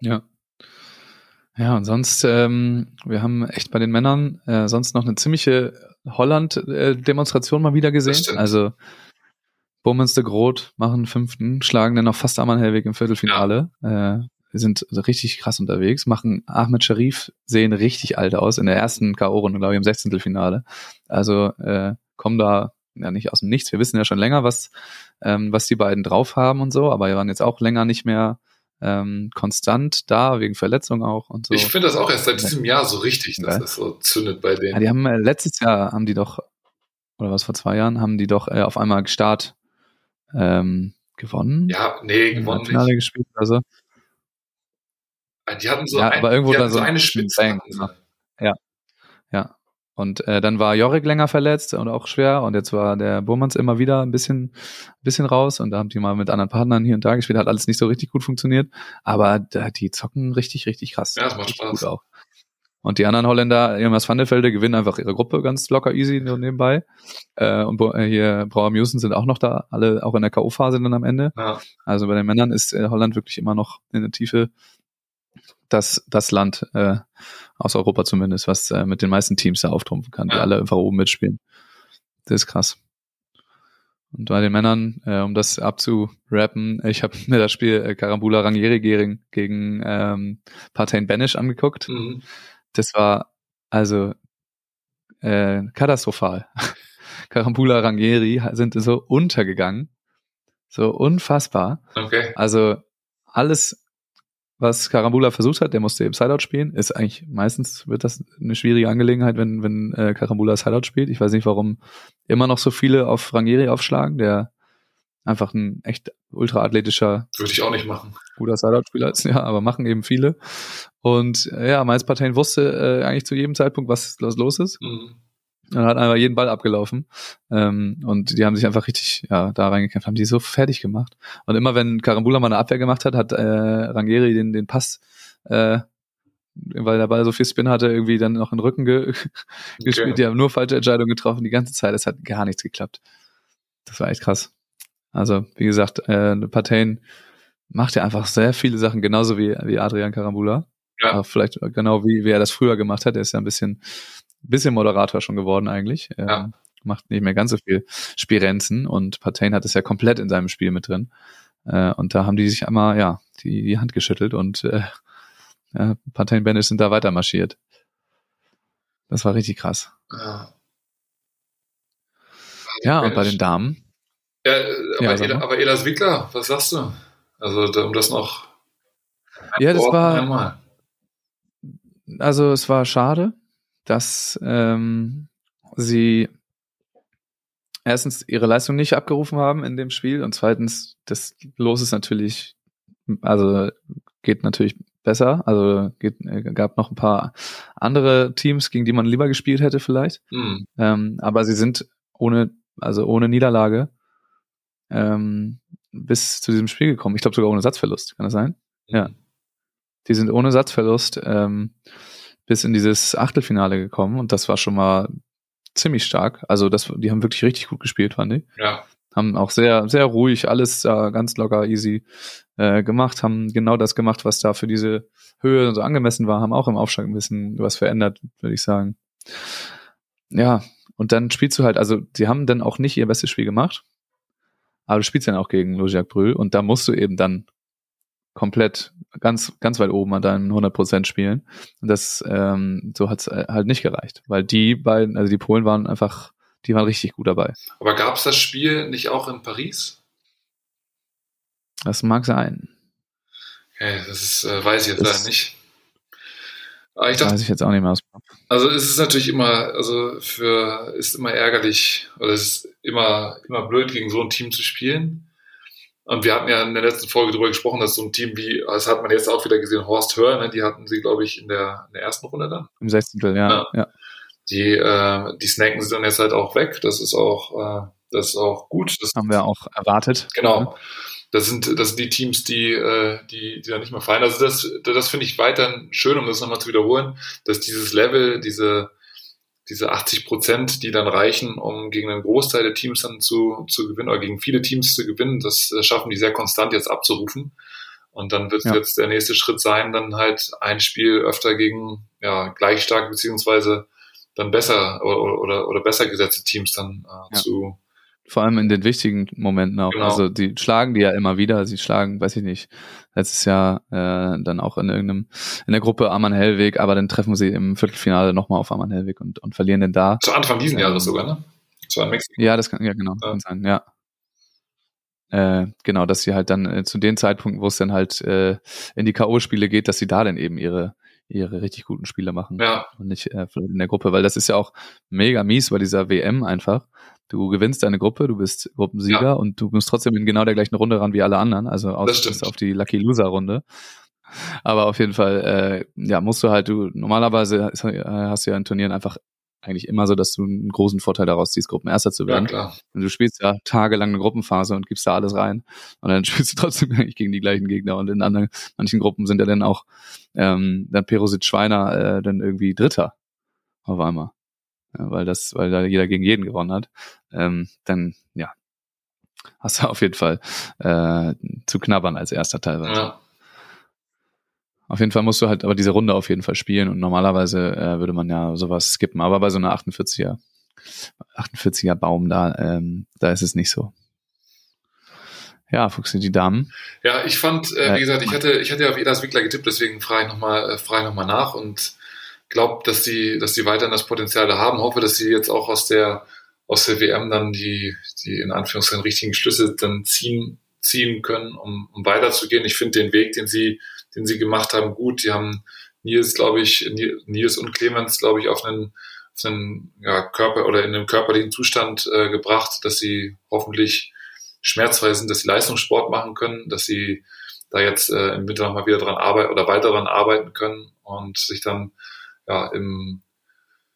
Ja. Ja, und sonst, ähm, wir haben echt bei den Männern äh, sonst noch eine ziemliche Holland-Demonstration mal wieder gesehen. Also Bowmans de Groot machen fünften, schlagen dann noch fast Aman Helwig im Viertelfinale. Äh, sind richtig krass unterwegs, machen Ahmed Sharif, sehen richtig alt aus in der ersten K.O.-Runde, glaube ich, im 16. Finale. Also äh, kommen da ja nicht aus dem Nichts. Wir wissen ja schon länger, was, ähm, was die beiden drauf haben und so, aber wir waren jetzt auch länger nicht mehr ähm, konstant da, wegen Verletzung auch und so. Ich finde das auch erst seit diesem Jahr so richtig, dass Ja. das so zündet bei Ja, denen. die haben äh, letztes Jahr haben die doch, oder was vor zwei Jahren, haben die doch äh, auf einmal Start ähm, gewonnen. Ja, nee, gewonnen Finale nicht. gespielt. Also Die hatten so, Ja, ein, aber irgendwo die da hatten so so ein eine Spitze. Sie. gemacht. ja. Und äh, dann war Jorik länger verletzt und auch schwer und jetzt war der Burmans immer wieder ein bisschen, bisschen raus und da haben die mal mit anderen Partnern hier und da gespielt, hat alles nicht so richtig gut funktioniert, aber da, die zocken richtig, richtig krass. Ja, es macht Richtig Spaß. Gut auch. Und die anderen Holländer, Jonas van der Velde, gewinnen einfach ihre Gruppe ganz locker easy nur nebenbei. Äh, und äh, hier Brauer Musen sind auch noch da, alle auch in der K.O.-Phase dann am Ende. Ja. Also bei den Männern ist äh, Holland wirklich immer noch in der Tiefe das, das Land äh, aus Europa zumindest, was äh, mit den meisten Teams da auftrumpfen kann, die Ja. alle einfach oben mitspielen. Das ist krass. Und bei den Männern, äh, um das abzurappen, ich habe mir das Spiel äh, Karambula Rangieri gegen, gegen ähm, Partain Banish angeguckt. Mhm. Das war also äh, katastrophal. *laughs* Karambula Rangieri sind so untergegangen. So unfassbar. Okay. Also alles, was Karambula versucht hat, der musste eben Sideout spielen. Ist eigentlich meistens wird das eine schwierige Angelegenheit, wenn wenn äh, Karambula Sideout spielt. Ich weiß nicht, warum immer noch so viele auf Rangieri aufschlagen, der einfach ein echt ultraathletischer Würde ich auch nicht machen. guter Sideout-Spieler ist, *laughs* ja, aber machen eben viele. Und äh, ja, Miles Partain wusste äh, eigentlich zu jedem Zeitpunkt, was, was los ist. Mhm. Und hat einfach jeden Ball abgelaufen. Ähm, und die haben sich einfach richtig ja, da reingekämpft, haben die so fertig gemacht. Und immer wenn Karambula mal eine Abwehr gemacht hat, hat äh, Rangeri den, den Pass, äh, weil der Ball so viel Spin hatte, irgendwie dann noch in den Rücken ge *laughs* gespielt. Die haben nur falsche Entscheidungen getroffen die ganze Zeit. Es hat gar nichts geklappt. Das war echt krass. Also, wie gesagt, äh, Partain macht ja einfach sehr viele Sachen, genauso wie, wie Adrian Karambula. Ja. Aber vielleicht genau wie, wie er das früher gemacht hat. Er ist ja ein bisschen, bisschen Moderator schon geworden eigentlich. Ja. Macht nicht mehr ganz so viel Spirenzen und Partain hat es ja komplett in seinem Spiel mit drin. Äh, und da haben die sich einmal, ja, die, die Hand geschüttelt und äh, ja, Partain Banish sind da weiter marschiert. Das war richtig krass. Ja. Ja, und bei den Damen, Ja, äh, aber, Ja, mal. aber Elas Wickler, was sagst du? Also, da- um das noch. Ja, das war- Einmal. also es war schade, dass ähm, sie erstens ihre Leistung nicht abgerufen haben in dem Spiel und zweitens das Los ist natürlich, also geht natürlich besser. Also geht, äh, gab noch ein paar andere Teams, gegen die man lieber gespielt hätte vielleicht. Hm. Ähm, aber sie sind ohne, also ohne Niederlage ähm, bis zu diesem Spiel gekommen. Ich glaube sogar ohne Satzverlust. Kann das sein? Ja. Die sind ohne Satzverlust ähm, bis in dieses Achtelfinale gekommen und das war schon mal ziemlich stark. Also das, die haben wirklich richtig gut gespielt, fand ich. Ja. Haben auch sehr, sehr ruhig alles da ganz locker, easy äh, gemacht, haben genau das gemacht, was da für diese Höhe so angemessen war, haben auch im Aufschlag ein bisschen was verändert, würde ich sagen. Ja, und dann spielst du halt, also die haben dann auch nicht ihr bestes Spiel gemacht, aber du spielst dann auch gegen Logiak Brühl und da musst du eben dann komplett ganz, ganz weit oben an deinen 100% spielen. Und das, ähm, so hat's halt nicht gereicht, weil die beiden, also die Polen waren einfach, die waren richtig gut dabei. Aber gab es das Spiel nicht auch in Paris? Das mag sein. Okay, das ist, äh, weiß ich jetzt leider nicht. Aber ich Das dachte, weiß ich jetzt auch nicht mehr aus. Also es ist natürlich immer, also für ist immer ärgerlich oder es ist immer immer blöd gegen so ein Team zu spielen. Und wir hatten ja in der letzten Folge darüber gesprochen, dass so ein Team wie, das hat man jetzt auch wieder gesehen, Horst Hör, ne, die hatten sie glaube ich in der in der ersten Runde dann. Im 16. Ja, Ja. ja. Die äh, die snacken sie dann jetzt halt auch weg. Das ist auch äh, Das ist auch gut. Das Haben wir auch erwartet. Genau. Das sind, das sind die Teams, die, äh, die, die da nicht mehr fallen. Also das, das finde ich weiterhin schön, um das nochmal zu wiederholen, dass dieses Level, diese, diese 80 Prozent, die dann reichen, um gegen einen Großteil der Teams dann zu, zu gewinnen oder gegen viele Teams zu gewinnen, das äh, schaffen die sehr konstant jetzt abzurufen. Und dann wird Ja. jetzt der nächste Schritt sein, dann halt ein Spiel öfter gegen ja, gleich stark beziehungsweise dann besser oder, oder, oder besser gesetzte Teams dann äh, Ja. zu. Vor allem in den wichtigen Momenten auch. Genau. Also die schlagen die ja immer wieder. Sie schlagen, weiß ich nicht, letztes Jahr äh, dann auch in irgendeinem, in der Gruppe Arman Hellweg, aber dann treffen sie im Viertelfinale nochmal auf Arman Hellweg und, und verlieren den da. Zu Anfang diesen Ähm, Jahres sogar, ne? In Mexiko. Ja, das kann, ja genau, Ja. kann sein, ja. Äh, genau, dass sie halt dann äh, zu den Zeitpunkten, wo es dann halt äh, in die K.O.-Spiele geht, dass sie da dann eben ihre, ihre richtig guten Spiele machen. Ja, und nicht äh, vielleicht in der Gruppe, weil das ist ja auch mega mies bei dieser WM einfach. Du gewinnst deine Gruppe, du bist Gruppensieger Ja. und du musst trotzdem in genau der gleichen Runde ran wie alle anderen, also aus auf die Lucky Loser Runde. Aber auf jeden Fall, äh, ja, musst du halt, du normalerweise hast, äh, hast du ja in Turnieren einfach eigentlich immer so, dass du einen großen Vorteil daraus ziehst, Gruppenerster zu ja, werden. klar. und du spielst ja tagelang eine Gruppenphase und gibst da alles rein. Und dann *laughs* spielst du trotzdem eigentlich gegen die gleichen Gegner. Und in anderen, manchen Gruppen sind ja dann auch ähm, dann Perosit Schweiner äh, dann irgendwie Dritter auf einmal. Weil das, weil da jeder gegen jeden gewonnen hat. Ähm, dann, ja, hast du *laughs* auf jeden Fall äh, zu knabbern als erster teilweise. Ja. Auf jeden Fall musst du halt aber diese Runde auf jeden Fall spielen und normalerweise äh, würde man ja sowas skippen, aber bei so einer 48er, 48er Baum da, ähm, da ist es nicht so. Ja, Fuchsi, die Damen. Ja, ich fand, äh, wie gesagt, ich hatte, ich hatte ja auf Edas Wickler getippt, deswegen frage ich nochmal, äh, frage ich noch mal nach und glaube, dass die, dass die weiterhin das Potenzial da haben. Hoffe, dass sie jetzt auch aus der, aus der WM dann die, die in Anführungszeichen richtigen Schlüsse dann ziehen, ziehen können, um, um weiterzugehen. Ich finde den Weg, den sie, den sie gemacht haben, gut. Die haben Nils, glaube ich, Nils und Clemens, glaube ich, auf einen, auf einen ja, Körper oder in einen körperlichen Zustand äh, gebracht, dass sie hoffentlich schmerzfrei sind, dass sie Leistungssport machen können, dass sie da jetzt äh, im Winter nochmal wieder dran arbeiten oder weiter dran arbeiten können und sich dann ja im,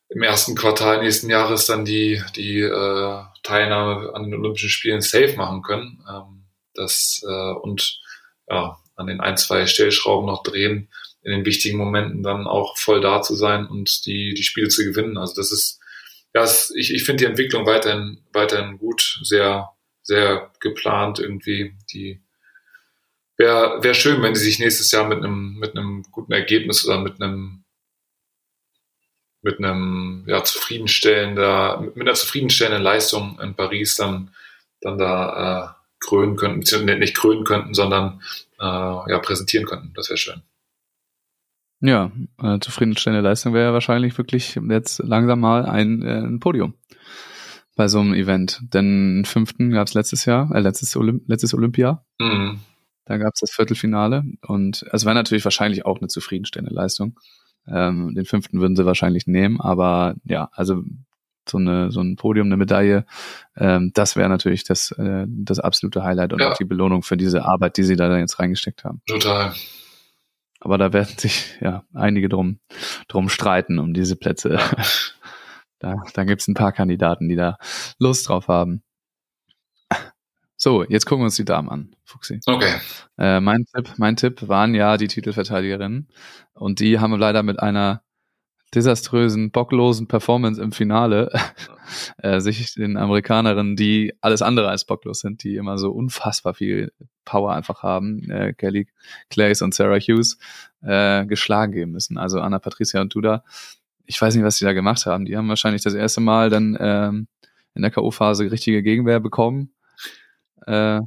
im ersten Quartal nächsten Jahres dann die, die äh, Teilnahme an den Olympischen Spielen safe machen können. Ähm, das äh, und ja, an den ein, zwei Stellschrauben noch drehen, in den wichtigen Momenten dann auch voll da zu sein und die, die Spiele zu gewinnen. Also das ist, ja, es, ich, ich finde die Entwicklung weiterhin, weiterhin gut, sehr, sehr geplant irgendwie. Die wäre wär schön, wenn die sich nächstes Jahr mit einem, mit einem guten Ergebnis oder mit einem mit einem ja, zufriedenstellender, mit einer zufriedenstellenden Leistung in Paris dann, dann da äh, krönen könnten, beziehungsweise nicht krönen könnten, sondern äh, ja, präsentieren könnten. Das wäre schön. Ja, äh, zufriedenstellende Leistung wäre wahrscheinlich wirklich jetzt langsam mal ein, äh, ein Podium bei so einem Event. Denn einen fünften gab es letztes Jahr, äh, letztes, Olymp letztes Olympia. Mhm. Da gab es das Viertelfinale und es war natürlich wahrscheinlich auch eine zufriedenstellende Leistung. Ähm, den fünften würden sie wahrscheinlich nehmen, aber ja, also so eine so ein Podium, eine Medaille, ähm, das wäre natürlich das äh, das absolute Highlight und Ja. auch die Belohnung für diese Arbeit, die sie da jetzt reingesteckt haben. Total. Aber da werden sich ja einige drum drum streiten um diese Plätze. *laughs* Da, da gibt's ein paar Kandidaten, die da Lust drauf haben. So, jetzt gucken wir uns die Damen an, Fuxi. Okay. Äh, mein Tipp, mein Tipp waren ja die Titelverteidigerinnen und die haben leider mit einer desaströsen, bocklosen Performance im Finale *laughs* äh, sich den Amerikanerinnen, die alles andere als bocklos sind, die immer so unfassbar viel Power einfach haben, äh, Kelly Clays und Sarah Hughes, äh, geschlagen geben müssen. Also Anna Patricia und Duda. Ich weiß nicht, was die da gemacht haben. Die haben wahrscheinlich das erste Mal dann ähm, in der K.O.-Phase richtige Gegenwehr bekommen. Äh,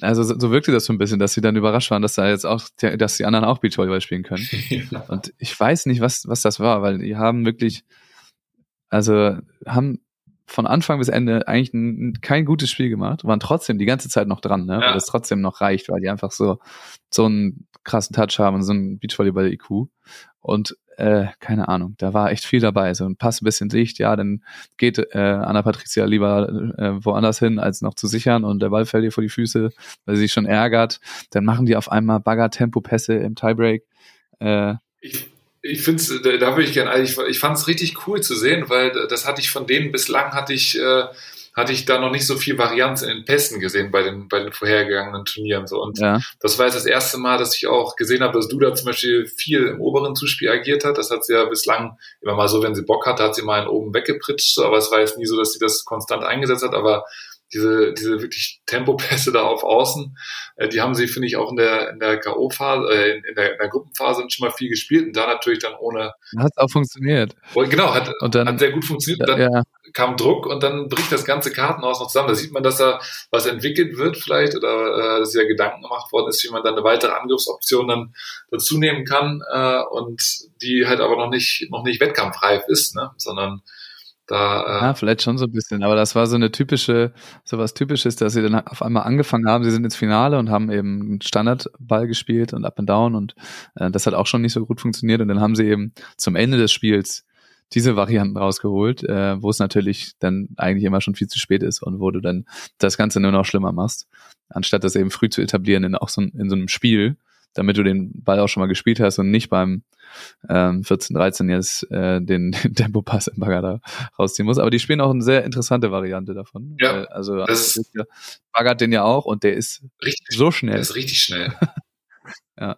also so, so wirkte das so ein bisschen, dass sie dann überrascht waren, dass da jetzt auch, dass die anderen auch Beachvolleyball spielen können. *laughs* Und ich weiß nicht, was, was das war, weil die haben wirklich, also haben von Anfang bis Ende eigentlich ein, kein gutes Spiel gemacht, waren trotzdem die ganze Zeit noch dran, ne? Ja. weil das trotzdem noch reicht, weil die einfach so, so einen krassen Touch haben und so einen Beachvolleyball-IQ. Und äh, keine Ahnung, da war echt viel dabei. So ein Pass ein bisschen dicht, ja, dann geht äh, Anna Patricia lieber äh, woanders hin, als noch zu sichern und der Ball fällt ihr vor die Füße, weil sie sich schon ärgert. Dann machen die auf einmal Bagger-Tempo-Pässe im Tiebreak. Äh, Ich, ich finde es, da würde ich gerne, also ich, ich fand es richtig cool zu sehen, weil das hatte ich von denen bislang, hatte ich, äh, hatte ich da noch nicht so viel Varianz in den Pässen gesehen bei den, bei den vorhergegangenen Turnieren. So. Und Ja. das war jetzt das erste Mal, dass ich auch gesehen habe, dass Duda zum Beispiel viel im oberen Zuspiel agiert hat. Das hat sie ja bislang immer mal so, wenn sie Bock hatte, hat sie mal einen oben weggepritscht. So. Aber es war jetzt nie so, dass sie das konstant eingesetzt hat. Aber diese, diese wirklich Tempopässe da auf Außen, äh, die haben sie, finde ich, auch in der, in der K.O.-Phase, äh, in, der, in der Gruppenphase schon mal viel gespielt und da natürlich dann ohne, Hat auch funktioniert. oh, genau, hat, Und dann, hat sehr gut funktioniert. Dann ja, kam Druck und dann bricht das ganze Kartenhaus noch zusammen. Da sieht man, dass da was entwickelt wird vielleicht oder äh, dass ja Gedanken gemacht worden ist, wie man dann eine weitere Angriffsoption dann dazu nehmen kann äh, und die halt aber noch nicht noch nicht wettkampfreif ist, ne? sondern da äh, Ja, vielleicht schon so ein bisschen, aber das war so eine typische, so was typisches, dass sie dann auf einmal angefangen haben, sie sind ins Finale und haben eben Standardball gespielt und up and down und äh, das hat auch schon nicht so gut funktioniert. Und dann haben sie eben zum Ende des Spiels diese Varianten rausgeholt, äh, wo es natürlich dann eigentlich immer schon viel zu spät ist und wo du dann das Ganze nur noch schlimmer machst, anstatt das eben früh zu etablieren in auch so, in so einem Spiel, damit du den Ball auch schon mal gespielt hast und nicht beim ähm, 14, 13 jetzt äh, den, *laughs* den Tempopass im Bagger da rausziehen muss. Aber die spielen auch eine sehr interessante Variante davon. Ja, Weil, also das- baggert den ja auch und der ist richtig, so der schnell. ist richtig schnell. *laughs*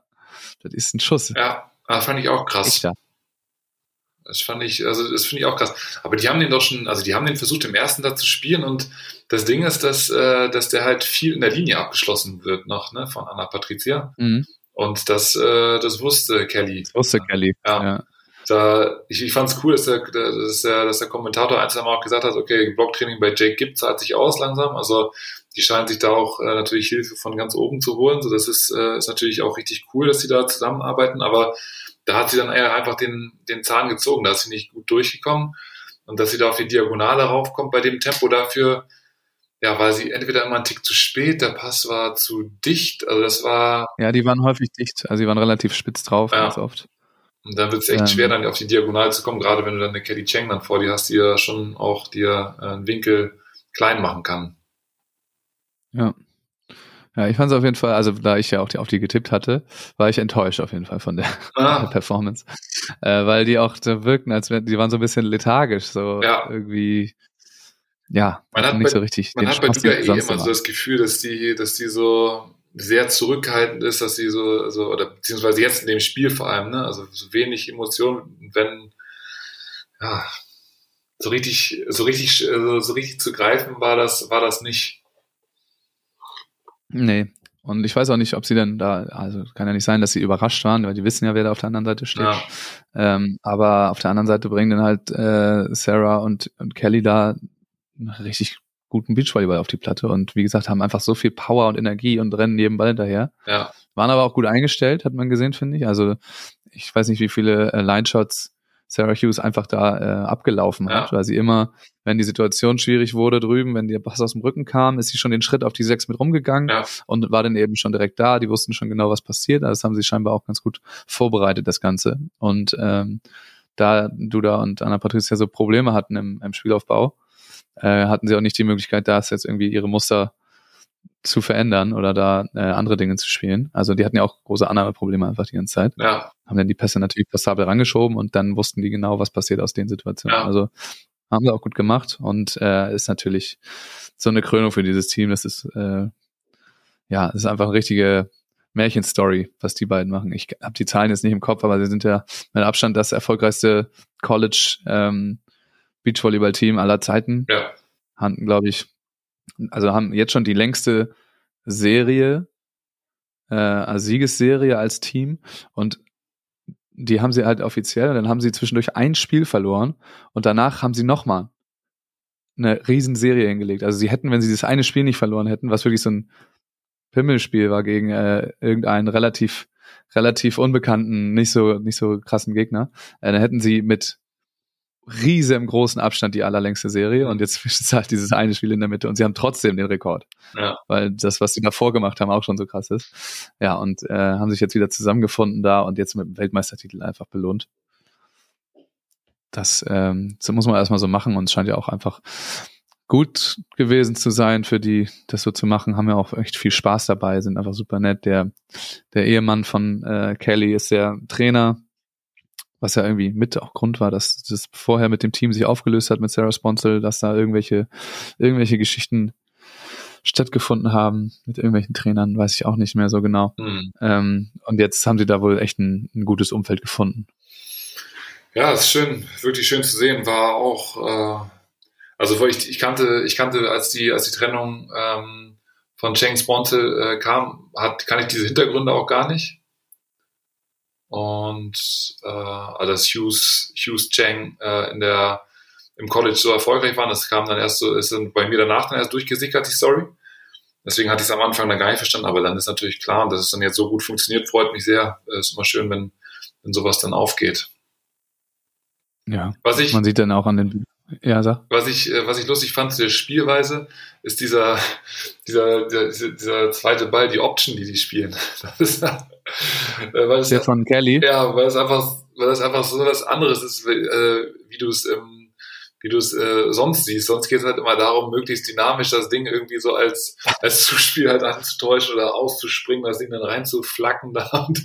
Das ist ein Schuss. ja, das fand ich auch krass. Echter. Das fand ich, also das finde ich auch krass. Aber die haben den doch schon, also die haben den versucht im ersten da zu spielen und das Ding ist, dass, äh, dass der halt viel in der Linie abgeschlossen wird noch, ne, von Anna Patricia. Mhm. Und das, äh, das wusste Kelly. Das wusste Kelly. Ja. Ja. Da, ich, ich fand es cool, dass der, dass, der, dass der Kommentator ein, zwei Mal auch gesagt hat, okay, Blocktraining bei Jake Gibb zahlt sich aus langsam. Also die scheinen sich da auch äh, natürlich Hilfe von ganz oben zu holen. So, das ist, äh, ist natürlich auch richtig cool, dass sie da zusammenarbeiten. Aber da hat sie dann eher einfach den, den Zahn gezogen. Da ist sie nicht gut durchgekommen. Und dass sie da auf die Diagonale raufkommt bei dem Tempo dafür, ja, war sie entweder immer einen Tick zu spät, der Pass war zu dicht. Also das war, ja, die waren häufig dicht. Also die waren relativ spitz drauf, Ja. ganz oft. Und dann wird es echt Ähm. schwer, dann auf die Diagonale zu kommen, gerade wenn du dann eine Kelly Cheng dann vor dir hast, die ja schon auch dir äh, einen Winkel klein machen kann. Ja. Ja, ich fand es auf jeden Fall, also da ich ja auch die, auf die getippt hatte, war ich enttäuscht auf jeden Fall von der, Ah, *laughs* Performance. Äh, weil die auch so wirkten, als wären, die waren so ein bisschen lethargisch, so Ja. irgendwie, ja, Man hat nicht bei- so richtig man hat bei Spaß, Duda den eh immer so das Gefühl, dass die, dass die so sehr zurückhaltend ist, dass sie so, so oder beziehungsweise jetzt in dem Spiel vor allem, ne, also so wenig Emotionen, wenn ja, so richtig, so richtig, so, so richtig zu greifen war das, war das nicht. Nee. Und ich weiß auch nicht, ob sie denn da, also kann ja nicht sein, dass sie überrascht waren, weil die wissen ja, wer da auf der anderen Seite steht. Ja, Ähm, aber auf der anderen Seite bringen dann halt äh, Sarah und, und Kelly da richtig guten Beachvolleyball auf die Platte und wie gesagt, haben einfach so viel Power und Energie und rennen Ball hinterher. ja, Waren aber auch gut eingestellt, hat man gesehen, finde ich. Also ich weiß nicht, wie viele äh, Line-Shots Sarah Hughes einfach da äh, abgelaufen hat, Ja. weil sie immer, wenn die Situation schwierig wurde drüben, wenn der Pass aus dem Rücken kam, ist sie schon den Schritt auf die Sechs mit rumgegangen Ja. und war dann eben schon direkt da. Die wussten schon genau, was passiert. Also das haben sie scheinbar auch ganz gut vorbereitet, das Ganze. Und ähm, da Duda und Anna Patricia so Probleme hatten im, im Spielaufbau, äh, hatten sie auch nicht die Möglichkeit, da jetzt irgendwie ihre Muster zu verändern oder da äh, andere Dinge zu spielen. Also die hatten ja auch große Annahmeprobleme einfach die ganze Zeit. ja, Haben dann die Pässe natürlich passabel rangeschoben und dann wussten die genau, was passiert aus den Situationen. Ja. Also haben sie auch gut gemacht und äh, ist natürlich so eine Krönung für dieses Team. Das ist äh, ja, es ist einfach eine richtige Märchenstory, was die beiden machen. Ich habe die Zahlen jetzt nicht im Kopf, aber sie sind ja mit Abstand das erfolgreichste College ähm, Beachvolleyball-Team aller Zeiten. Ja, hatten, glaube ich, also haben jetzt schon die längste Serie, äh, also Siegesserie als Team. Und die haben sie halt offiziell und dann haben sie zwischendurch ein Spiel verloren und danach haben sie nochmal eine Riesenserie hingelegt. Also sie hätten, wenn sie das eine Spiel nicht verloren hätten, was wirklich so ein Pimmelspiel war gegen äh, irgendeinen relativ relativ unbekannten, nicht so nicht so krassen Gegner, äh, dann hätten sie mit riesem großen Abstand die allerlängste Serie und jetzt *laughs* ist halt dieses eine Spiel in der Mitte und sie haben trotzdem den Rekord. Ja. Weil das, was sie davor gemacht haben, auch schon so krass ist. Ja, und äh, haben sich jetzt wieder zusammengefunden da und jetzt mit dem Weltmeistertitel einfach belohnt. Das, ähm, das muss man erstmal so machen und es scheint ja auch einfach gut gewesen zu sein für die, das so zu machen, haben ja auch echt viel Spaß dabei, sind einfach super nett. Der, der Ehemann von äh, Kelly ist der Trainer was ja irgendwie mit auch Grund war, dass das vorher mit dem Team sich aufgelöst hat mit Sarah Sponsel, dass da irgendwelche, irgendwelche Geschichten stattgefunden haben mit irgendwelchen Trainern, weiß ich auch nicht mehr so genau. Mhm. Ähm, und jetzt haben sie da wohl echt ein, ein gutes Umfeld gefunden. Ja, ist schön, wirklich schön zu sehen. War auch, äh, also ich, ich kannte, ich kannte, als die, als die Trennung ähm, von Cheng Sponsel äh, kam, hat, kann ich diese Hintergründe auch gar nicht. Und äh, also dass Hughes, Hughes Cheng äh, in der im College so erfolgreich waren, das kam dann erst so, ist dann bei mir danach dann erst durchgesickert, die Story. Deswegen hatte ich es am Anfang dann gar nicht verstanden, aber dann ist natürlich klar, dass es dann jetzt so gut funktioniert, freut mich sehr. Es ist immer schön, wenn, wenn sowas dann aufgeht. Ja. Was ich, Man sieht dann auch an den, ja, sag. was ich, äh, was ich lustig fand zu der Spielweise, ist dieser, *laughs* dieser, dieser, dieser zweite Ball, die Option, die die spielen. *laughs* Das ist, äh, weil es, Der von Kelly. ja, weil es einfach, weil es einfach so was anderes ist, wie, äh, wie du es im wie du es äh, sonst siehst. Sonst geht es halt immer darum, möglichst dynamisch das Ding irgendwie so als, als Zuspiel halt anzutäuschen oder auszuspringen, das Ding dann reinzuflacken da. Und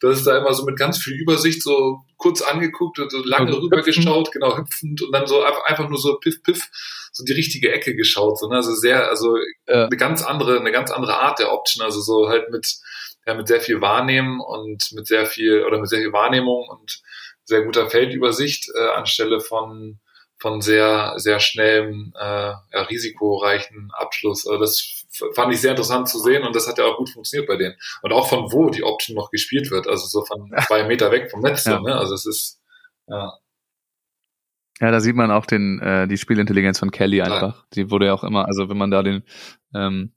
das ist da immer so mit ganz viel Übersicht so kurz angeguckt und so lange Also rübergeschaut, genau, hüpfend und dann so einfach, einfach nur so piff, piff, so die richtige Ecke geschaut. So, ne? Also sehr, also Ja. eine ganz andere, eine ganz andere Art der Option, also so halt mit, ja, mit sehr viel Wahrnehmen und mit sehr viel, oder mit sehr viel Wahrnehmung und sehr guter Feldübersicht äh, anstelle von von sehr, sehr schnellem, äh, ja, risikoreichen Abschluss. Also das fand ich sehr interessant zu sehen und das hat ja auch gut funktioniert bei denen. Und auch von wo die Option noch gespielt wird, also so von zwei Meter weg vom Netz. Ja. Ne? Also es ist, ja, Ja, da sieht man auch den, äh, die Spielintelligenz von Kelly einfach. Die wurde ja auch immer, also wenn man da den, ähm,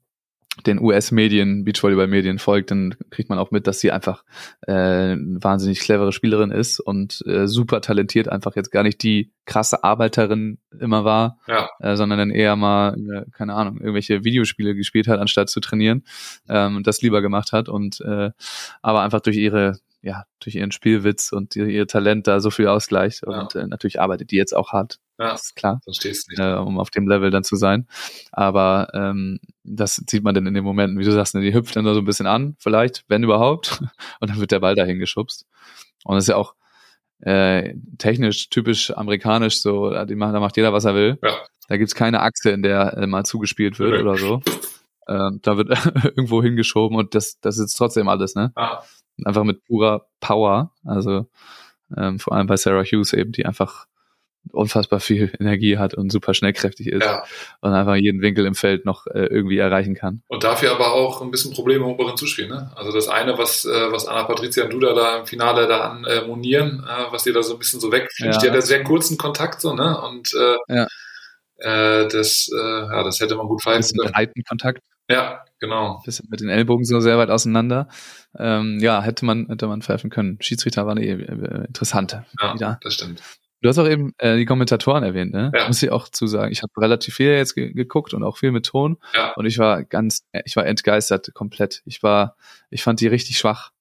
den US-Medien, Beachvolleyball-Medien folgt, dann kriegt man auch mit, dass sie einfach äh, eine wahnsinnig clevere Spielerin ist und äh, super talentiert, einfach jetzt gar nicht die krasse Arbeiterin immer war, ja, äh, sondern dann eher mal, äh, keine Ahnung, irgendwelche Videospiele gespielt hat, anstatt zu trainieren ähm, und das lieber gemacht hat und äh, aber einfach durch ihre ja, durch ihren Spielwitz und ihr, ihr Talent da so viel ausgleicht Ja. und äh, natürlich arbeitet die jetzt auch hart, ja, ist klar, sonst stehst du nicht. äh, um auf dem Level dann zu sein, aber ähm, das sieht man dann in den Momenten, wie du sagst, ne, die hüpft dann da so ein bisschen an, vielleicht, wenn überhaupt, *laughs* und dann wird der Ball dahin geschubst und das ist ja auch äh, technisch typisch amerikanisch so, da die machen- da macht jeder, was er will. Ja. Da gibt's keine Achse, in der äh, mal zugespielt wird Nee. oder so. Ähm, da wird *laughs* irgendwo hingeschoben und das, das ist trotzdem alles, ne? Ah, Einfach mit purer Power. Also ähm, vor allem bei Sarah Hughes eben, die einfach unfassbar viel *laughs* Energie hat und super schnellkräftig ist ja. und einfach jeden Winkel im Feld noch äh, irgendwie erreichen kann. Und dafür aber auch ein bisschen Probleme im oberen Zuspiel. Ne? Also das eine, was, äh, was Anna Patricia und Duda da im Finale da an äh, monieren, äh, was ihr da so ein bisschen so wegfliegt. Ja. Die hat ja sehr kurzen Kontakt so, ne? Und äh, Ja. äh, das, ja, das hätte man gut fallen können. breiten Kontakt, Ja, genau. bisschen mit den Ellbogen so sehr weit auseinander. Ähm, ja, hätte man, hätte man pfeifen können. Schiedsrichter waren eh äh, interessante. Ja, wieder. das stimmt. Du hast auch eben äh, die Kommentatoren erwähnt, ne? Ja. Muss ich auch zu sagen. Ich habe relativ viel jetzt ge geguckt und auch viel mit Ton. Ja. Und ich war ganz, äh, ich war entgeistert komplett. Ich war, ich fand die richtig schwach.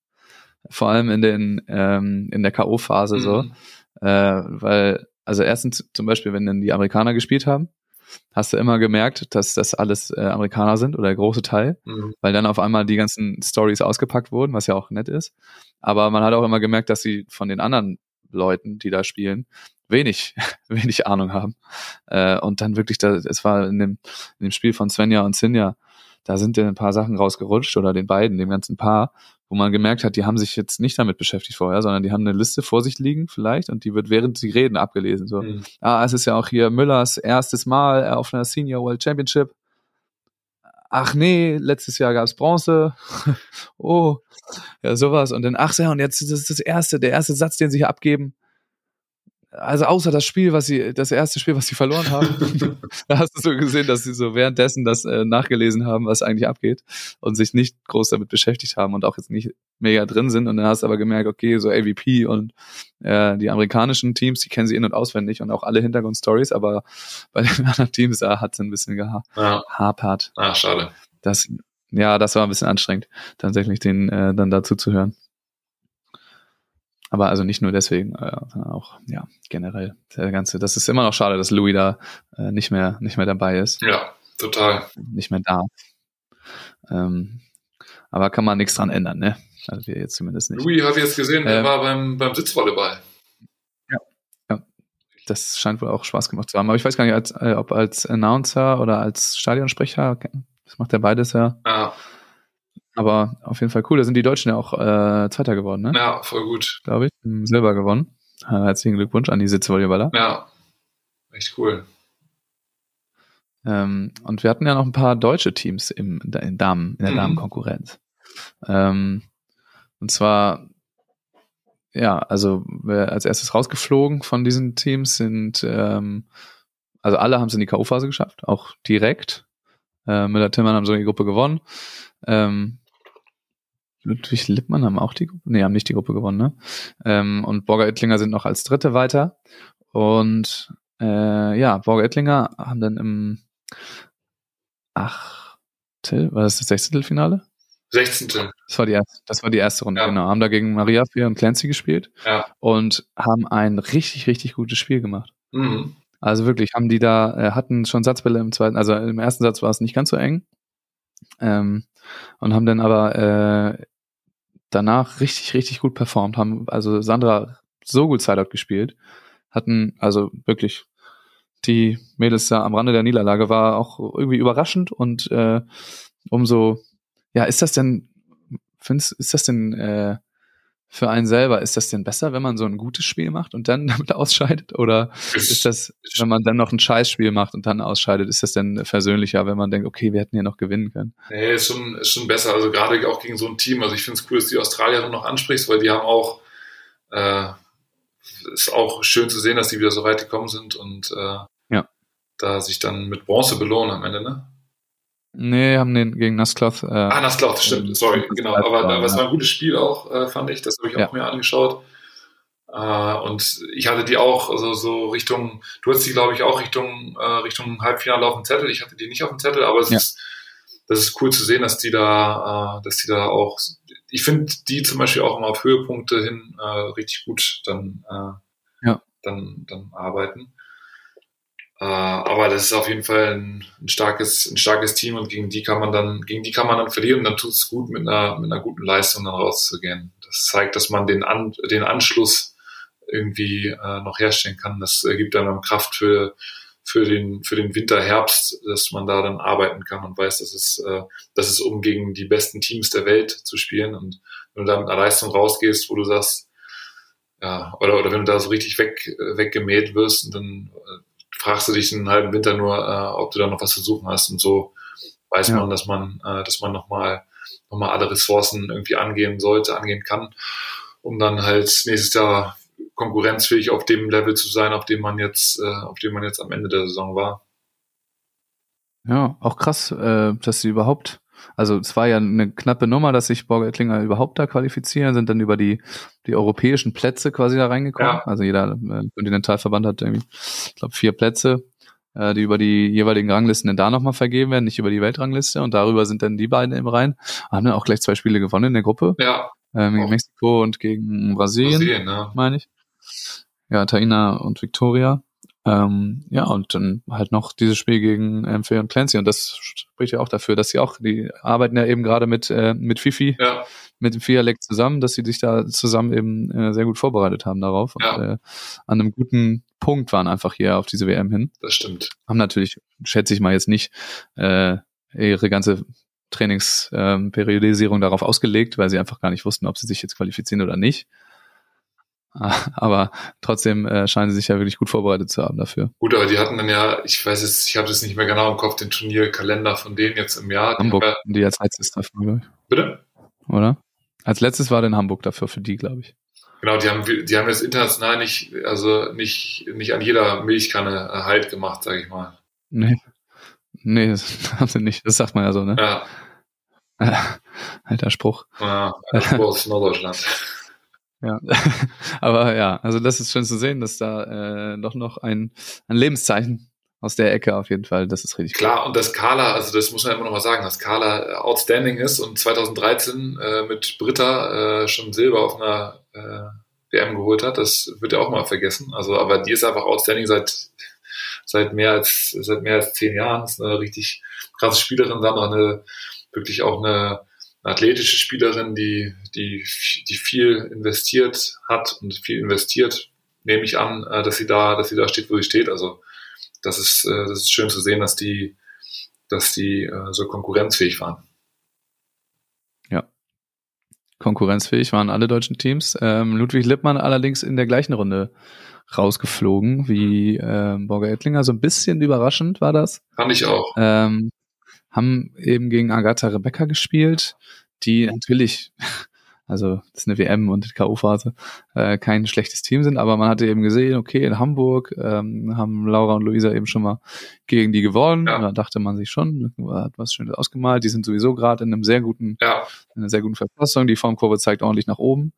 Vor allem in den, ähm, in der K.O.-Phase so. Mhm. Äh, weil, also erstens zum Beispiel, wenn dann die Amerikaner gespielt haben, hast du immer gemerkt, dass das alles äh, Amerikaner sind oder der große Teil Mhm. weil dann auf einmal die ganzen Stories ausgepackt wurden, was ja auch nett ist. Aber man hat auch immer gemerkt, dass sie von den anderen Leuten, die da spielen, wenig, *laughs* wenig Ahnung haben. Äh, und dann wirklich, da, es war in dem, in dem Spiel von Svenja und Sinja, da sind dann ein paar Sachen rausgerutscht oder den beiden, dem ganzen Paar, wo man gemerkt hat, die haben sich jetzt nicht damit beschäftigt vorher, sondern die haben eine Liste vor sich liegen vielleicht und die wird während sie reden abgelesen. So, Mhm. ah, es ist ja auch hier Müllers erstes Mal auf einer Senior World Championship. Ach nee, letztes Jahr gab's Bronze. *laughs* oh, ja, sowas. Und dann, ach ja, und jetzt ist das das erste, der erste Satz, den sie hier abgeben. Also außer das Spiel, was sie, das erste Spiel, was sie verloren haben. *laughs* da hast du so gesehen, dass sie so währenddessen das äh, nachgelesen haben, was eigentlich abgeht und sich nicht groß damit beschäftigt haben und auch jetzt nicht mega drin sind. Und dann hast du aber gemerkt, okay, so AVP und äh, die amerikanischen Teams, die kennen sie in- und auswendig und auch alle Hintergrundstories, aber bei den *laughs* anderen Teams da hat es ein bisschen gehapert. Ah, schade. Das, ja, das war ein bisschen anstrengend, tatsächlich den äh, dann dazu zu hören. Aber also nicht nur deswegen, äh, sondern auch ja generell der ganze. Das ist immer noch schade, dass Louis da äh, nicht mehr nicht mehr dabei ist, Ja, total. nicht mehr darf. Ähm, aber kann man nichts dran ändern, ne? Also wir jetzt zumindest nicht. Louis habe ich jetzt gesehen, der Ähm. war beim, beim Sitzvolleyball. das scheint wohl auch Spaß gemacht zu haben. Aber ich weiß gar nicht, als, äh, ob als Announcer oder als Stadionsprecher, das macht ja beides ja. Ja, Aber auf jeden Fall cool. Da sind die Deutschen ja auch äh, Zweiter geworden, ne? ja, voll gut. Glaube ich. Im Silber gewonnen. Äh, herzlichen Glückwunsch an die Sitzvolleyballer. Ja, echt cool. Ähm, und wir hatten ja noch ein paar deutsche Teams im, in, Damen, in der Mhm. Damenkonkurrenz. Ähm, und zwar, ja, also als erstes rausgeflogen von diesen Teams sind, ähm, also alle haben es in die K.O.-Phase geschafft, auch direkt. Äh, Müller-Tillmann haben so die Gruppe gewonnen. Ähm, Ludwig Lippmann haben auch die Gruppe, nee, haben nicht die Gruppe gewonnen, ne? Ähm, und Borger Ettlinger sind noch als Dritte weiter. Und äh, ja, Borger Ettlinger haben dann im Achtel, war das das Sechzehntelfinale? 16. Das war die erste, das war die erste Runde, Ja. genau. Haben da gegen Maria Fier und Clancy gespielt Ja. und haben ein richtig, richtig gutes Spiel gemacht. Mhm. Also wirklich, haben die da, äh, hatten schon Satzbälle im zweiten, also im ersten Satz war es nicht ganz so eng. Ähm, und haben dann aber äh, danach richtig, richtig gut performt. Haben also Sandra so gut Sideout gespielt. Hatten also wirklich die Mädels da am Rande der Niederlage war auch irgendwie überraschend und äh, umso, ja, ist das denn, findest, ist das denn äh, für einen selber, ist das denn besser, wenn man so ein gutes Spiel macht und dann *laughs* damit ausscheidet? Oder ist das, wenn man dann noch ein Scheißspiel macht und dann ausscheidet, ist das denn versöhnlicher, wenn man denkt, okay, wir hätten ja noch gewinnen können? Nee, ist schon, ist schon besser. Also gerade auch gegen so ein Team. Also ich finde es cool, dass du die Australierin noch ansprichst, weil die haben auch, äh, ist auch schön zu sehen, dass die wieder so weit gekommen sind und äh, Ja. da sich dann mit Bronze belohnen am Ende, ne? Nee, haben den gegen Nasscloth. Äh, Ah, das Cloud, stimmt, ähm, sorry, genau. Aber, aber es war ein gutes Spiel auch, äh, fand ich. Das habe ich auch Ja. mir angeschaut. Äh, und ich hatte die auch, also so Richtung, du hast die, glaube ich, auch Richtung, äh, Richtung Halbfinale auf dem Zettel. Ich hatte die nicht auf dem Zettel, aber es Ja. ist, das ist cool zu sehen, dass die da, äh, dass die da auch, ich finde die zum Beispiel auch immer auf Höhepunkte hin äh, richtig gut dann, äh, Ja. dann, dann arbeiten. Äh, aber das ist auf jeden Fall ein, ein starkes, ein starkes Team und gegen die kann man dann, gegen die kann man dann verlieren und dann tut es gut, mit einer, mit einer guten Leistung dann rauszugehen. Das zeigt, dass man den, An, den Anschluss irgendwie äh, noch herstellen kann. Das äh, gibt einem Kraft für, für den, für den Winter, Herbst, dass man da dann arbeiten kann und weiß, dass es, äh, dass es um gegen die besten Teams der Welt zu spielen und wenn du da mit einer Leistung rausgehst, wo du sagst, ja, oder, oder wenn du da so richtig weg, äh, weggemäht wirst und dann äh, fragst du dich einen halben Winter nur, äh, ob du da noch was zu suchen hast und so weiß Ja. man, dass man, äh, dass man nochmal noch mal alle Ressourcen irgendwie angehen sollte, angehen kann, um dann halt nächstes Jahr konkurrenzfähig auf dem Level zu sein, auf dem man jetzt, äh, auf dem man jetzt am Ende der Saison war. Ja, auch krass, äh, dass sie überhaupt, also es war ja eine knappe Nummer, dass sich Borger Ettlinger überhaupt da qualifizieren, sind dann über die, die europäischen Plätze quasi da reingekommen. Ja. Also jeder äh, Kontinentalverband hat irgendwie, ich glaube, vier Plätze, äh, die über die jeweiligen Ranglisten dann da nochmal vergeben werden, nicht über die Weltrangliste. Und darüber sind dann die beiden im Rhein. Haben dann auch gleich zwei Spiele gewonnen in der Gruppe, Ja, ähm, gegen. Mexiko und gegen Brasilien Brasilien, ne? meine ich. Ja, Taina und Victoria. Ähm, ja, und dann halt noch dieses Spiel gegen ähm, Phil und Clancy. Und das spricht ja auch dafür, dass sie auch, die arbeiten ja eben gerade mit, äh, mit Fifi, Ja, mit dem Fialek zusammen, dass sie sich da zusammen eben äh, sehr gut vorbereitet haben darauf. Und Ja. äh, an einem guten Punkt waren einfach hier auf diese WM hin. das stimmt. Haben natürlich, schätze ich mal jetzt nicht, äh, ihre ganze Trainingsperiodisierung ähm, darauf ausgelegt, weil sie einfach gar nicht wussten, ob sie sich jetzt qualifizieren oder nicht. *laughs* Aber trotzdem äh, scheinen sie sich ja wirklich gut vorbereitet zu haben dafür. Gut, aber die hatten dann ja, ich weiß jetzt, ich habe das nicht mehr genau im Kopf, den Turnierkalender von denen jetzt im Jahr. Die Hamburg, Ja, die als letztes dafür, glaube ich. bitte? Oder? Als letztes war dann Hamburg dafür für die, glaube ich. Genau, die haben, die haben jetzt international nicht, also nicht, nicht an jeder Milchkanne äh, Halt gemacht, sage ich mal. Nee. Nee, das *laughs* haben sie nicht. Das sagt man ja so, ne? Ja, *laughs* Alter Spruch. ja also aus Norddeutschland. Ja. *laughs* Aber ja, also das ist schön zu sehen, dass da äh, doch noch ein, ein Lebenszeichen aus der Ecke auf jeden Fall, das ist richtig Klar, und dass Carla, also das muss man immer noch mal sagen, dass Carla äh, outstanding ist und 2013 äh, mit Britta äh, schon Silber auf einer äh, WM geholt hat, das wird ja auch mal vergessen. Also, aber die ist einfach outstanding seit seit mehr als seit mehr als zehn Jahren. Ist eine richtig krasse Spielerin, dann noch eine wirklich auch eine, eine athletische Spielerin, die die die viel investiert hat und viel investiert nehme ich an, äh, dass sie da, dass sie da steht, wo sie steht. Also das ist, äh, das ist schön zu sehen, dass die, dass die äh, so konkurrenzfähig waren. Ja. Konkurrenzfähig waren alle deutschen Teams. Ähm, Ludwig Lippmann allerdings in der gleichen Runde rausgeflogen wie ähm, Borger Ettlinger. So ein bisschen überraschend war das. Fand ich auch. Ähm, haben eben gegen Agatha Rebecca gespielt, die natürlich also das ist eine WM und K.O.-Phase, äh, kein schlechtes Team sind, aber man hatte eben gesehen, okay, in Hamburg ähm, haben Laura und Luisa eben schon mal gegen die gewonnen. Ja. Da dachte man sich schon, hat was Schönes ausgemalt. Die sind sowieso gerade in einem sehr guten, ja. in einer sehr guten Verfassung. Die Formkurve zeigt ordentlich nach oben.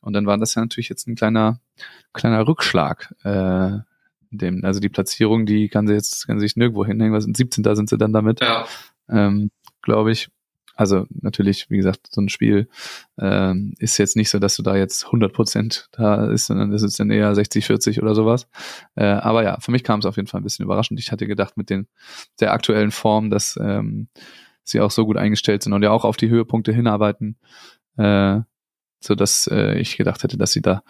Und dann war das ja natürlich jetzt ein kleiner, kleiner Rückschlag. Äh, dem, also die Platzierung, die kann sie jetzt, kann sie sich nirgendwo hinhängen. Was 17. Da sind sie dann damit, ja. ähm, glaube ich. Also natürlich, wie gesagt, so ein Spiel ähm, ist jetzt nicht so, dass du da jetzt 100 Prozent da ist, sondern das ist dann eher 60, 40 oder sowas. Äh, aber ja, für mich kam es auf jeden Fall ein bisschen überraschend. Ich hatte gedacht mit den der aktuellen Form, dass ähm, sie auch so gut eingestellt sind und ja auch auf die Höhepunkte hinarbeiten, äh, so dass äh, ich gedacht hätte, dass sie da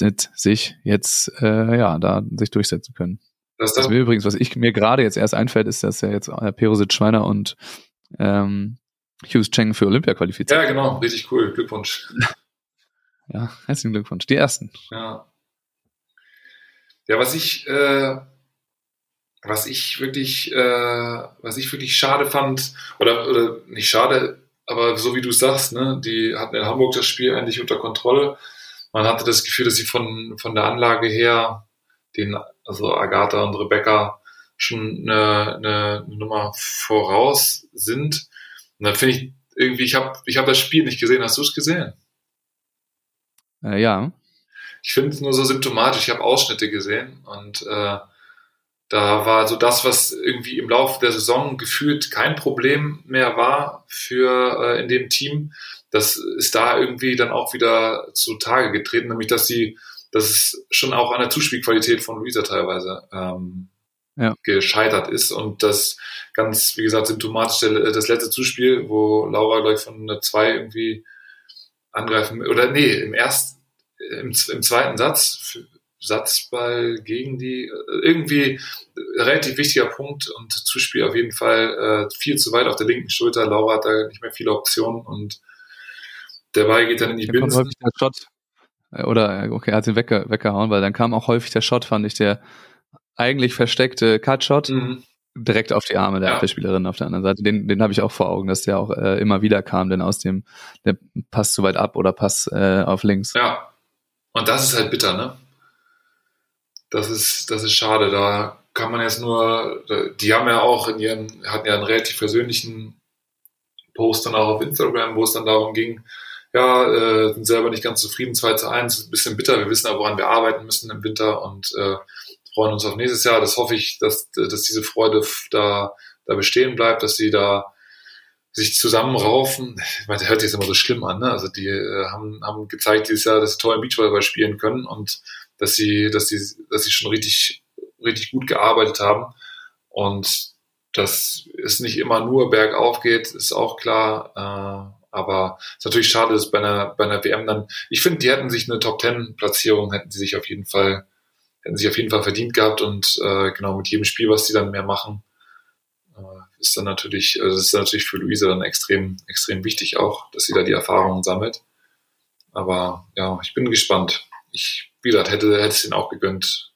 mit sich jetzt äh, ja da sich durchsetzen können. Das, das mir übrigens, was ich mir gerade jetzt erst einfällt, ist, dass ja jetzt äh, Perusit Schweiner und ähm, Hughes Cheng für Olympia qualifiziert. Ja, genau, richtig cool. Glückwunsch. *laughs* ja, herzlichen Glückwunsch. Die ersten. Ja. Ja, was ich, äh, was ich wirklich, äh, was ich wirklich schade fand, oder, oder nicht schade, aber so wie du sagst, ne, die hatten in Hamburg das Spiel eigentlich unter Kontrolle. Man hatte das Gefühl, dass sie von, von der Anlage her, den, also Agatha und Rebecca, schon eine, eine Nummer voraus sind. Und dann finde ich irgendwie, ich habe ich hab das Spiel nicht gesehen. Hast du es gesehen? Äh, ja. Ich finde es nur so symptomatisch. Ich habe Ausschnitte gesehen und äh, da war so das, was irgendwie im Laufe der Saison gefühlt kein Problem mehr war für äh, in dem Team. Das ist da irgendwie dann auch wieder zutage getreten, nämlich dass sie, dass es schon auch an der Zuspielqualität von Luisa teilweise ähm, ja. gescheitert ist. Und das ganz, wie gesagt, symptomatisch das letzte Zuspiel, wo Laura gleich von der 2 irgendwie angreifen, oder nee, im ersten, im, im zweiten Satz, Satzball gegen die, irgendwie relativ wichtiger Punkt und Zuspiel auf jeden Fall äh, viel zu weit auf der linken Schulter. Laura hat da nicht mehr viele Optionen und der Ball geht dann in die Binsen. Oder, okay, er hat ihn wegge weggehauen, weil dann kam auch häufig der Shot, fand ich, der eigentlich versteckte Cutshot mhm. direkt auf die Arme der ja. Abwehrspielerin auf der anderen Seite. Den, den habe ich auch vor Augen, dass der auch äh, immer wieder kam, denn aus dem der Pass zu weit ab oder Pass äh, auf links. Ja. Und das ist halt bitter, ne? Das ist, das ist schade. Da kann man jetzt nur, die haben ja auch in ihren, hatten ja einen relativ persönlichen Post dann auch auf Instagram, wo es dann darum ging, ja, äh, sind selber nicht ganz zufrieden, 2 zu 1, ein bisschen bitter, wir wissen aber, woran wir arbeiten müssen im Winter und äh, freuen uns auf nächstes Jahr. Das hoffe ich, dass, dass diese Freude da, da bestehen bleibt, dass sie da sich zusammenraufen. Ich meine, das hört sich jetzt immer so schlimm an, ne? Also die äh, haben, haben gezeigt dieses Jahr, dass sie toll im Beachvolleyball spielen können und dass sie, dass sie, dass sie schon richtig, richtig gut gearbeitet haben. Und dass es nicht immer nur bergauf geht, ist auch klar. Äh, aber ist natürlich schade, dass bei einer, bei einer WM dann, ich finde, die hätten sich eine Top Ten Platzierung, hätten sie sich auf jeden Fall hätten sich auf jeden Fall verdient gehabt und äh, genau mit jedem Spiel, was sie dann mehr machen, äh, ist dann natürlich, also ist natürlich für Luisa dann extrem, extrem wichtig auch, dass sie da die Erfahrungen sammelt. Aber ja, ich bin gespannt. Ich, wie gesagt, hätte, hätte es ihnen auch gegönnt.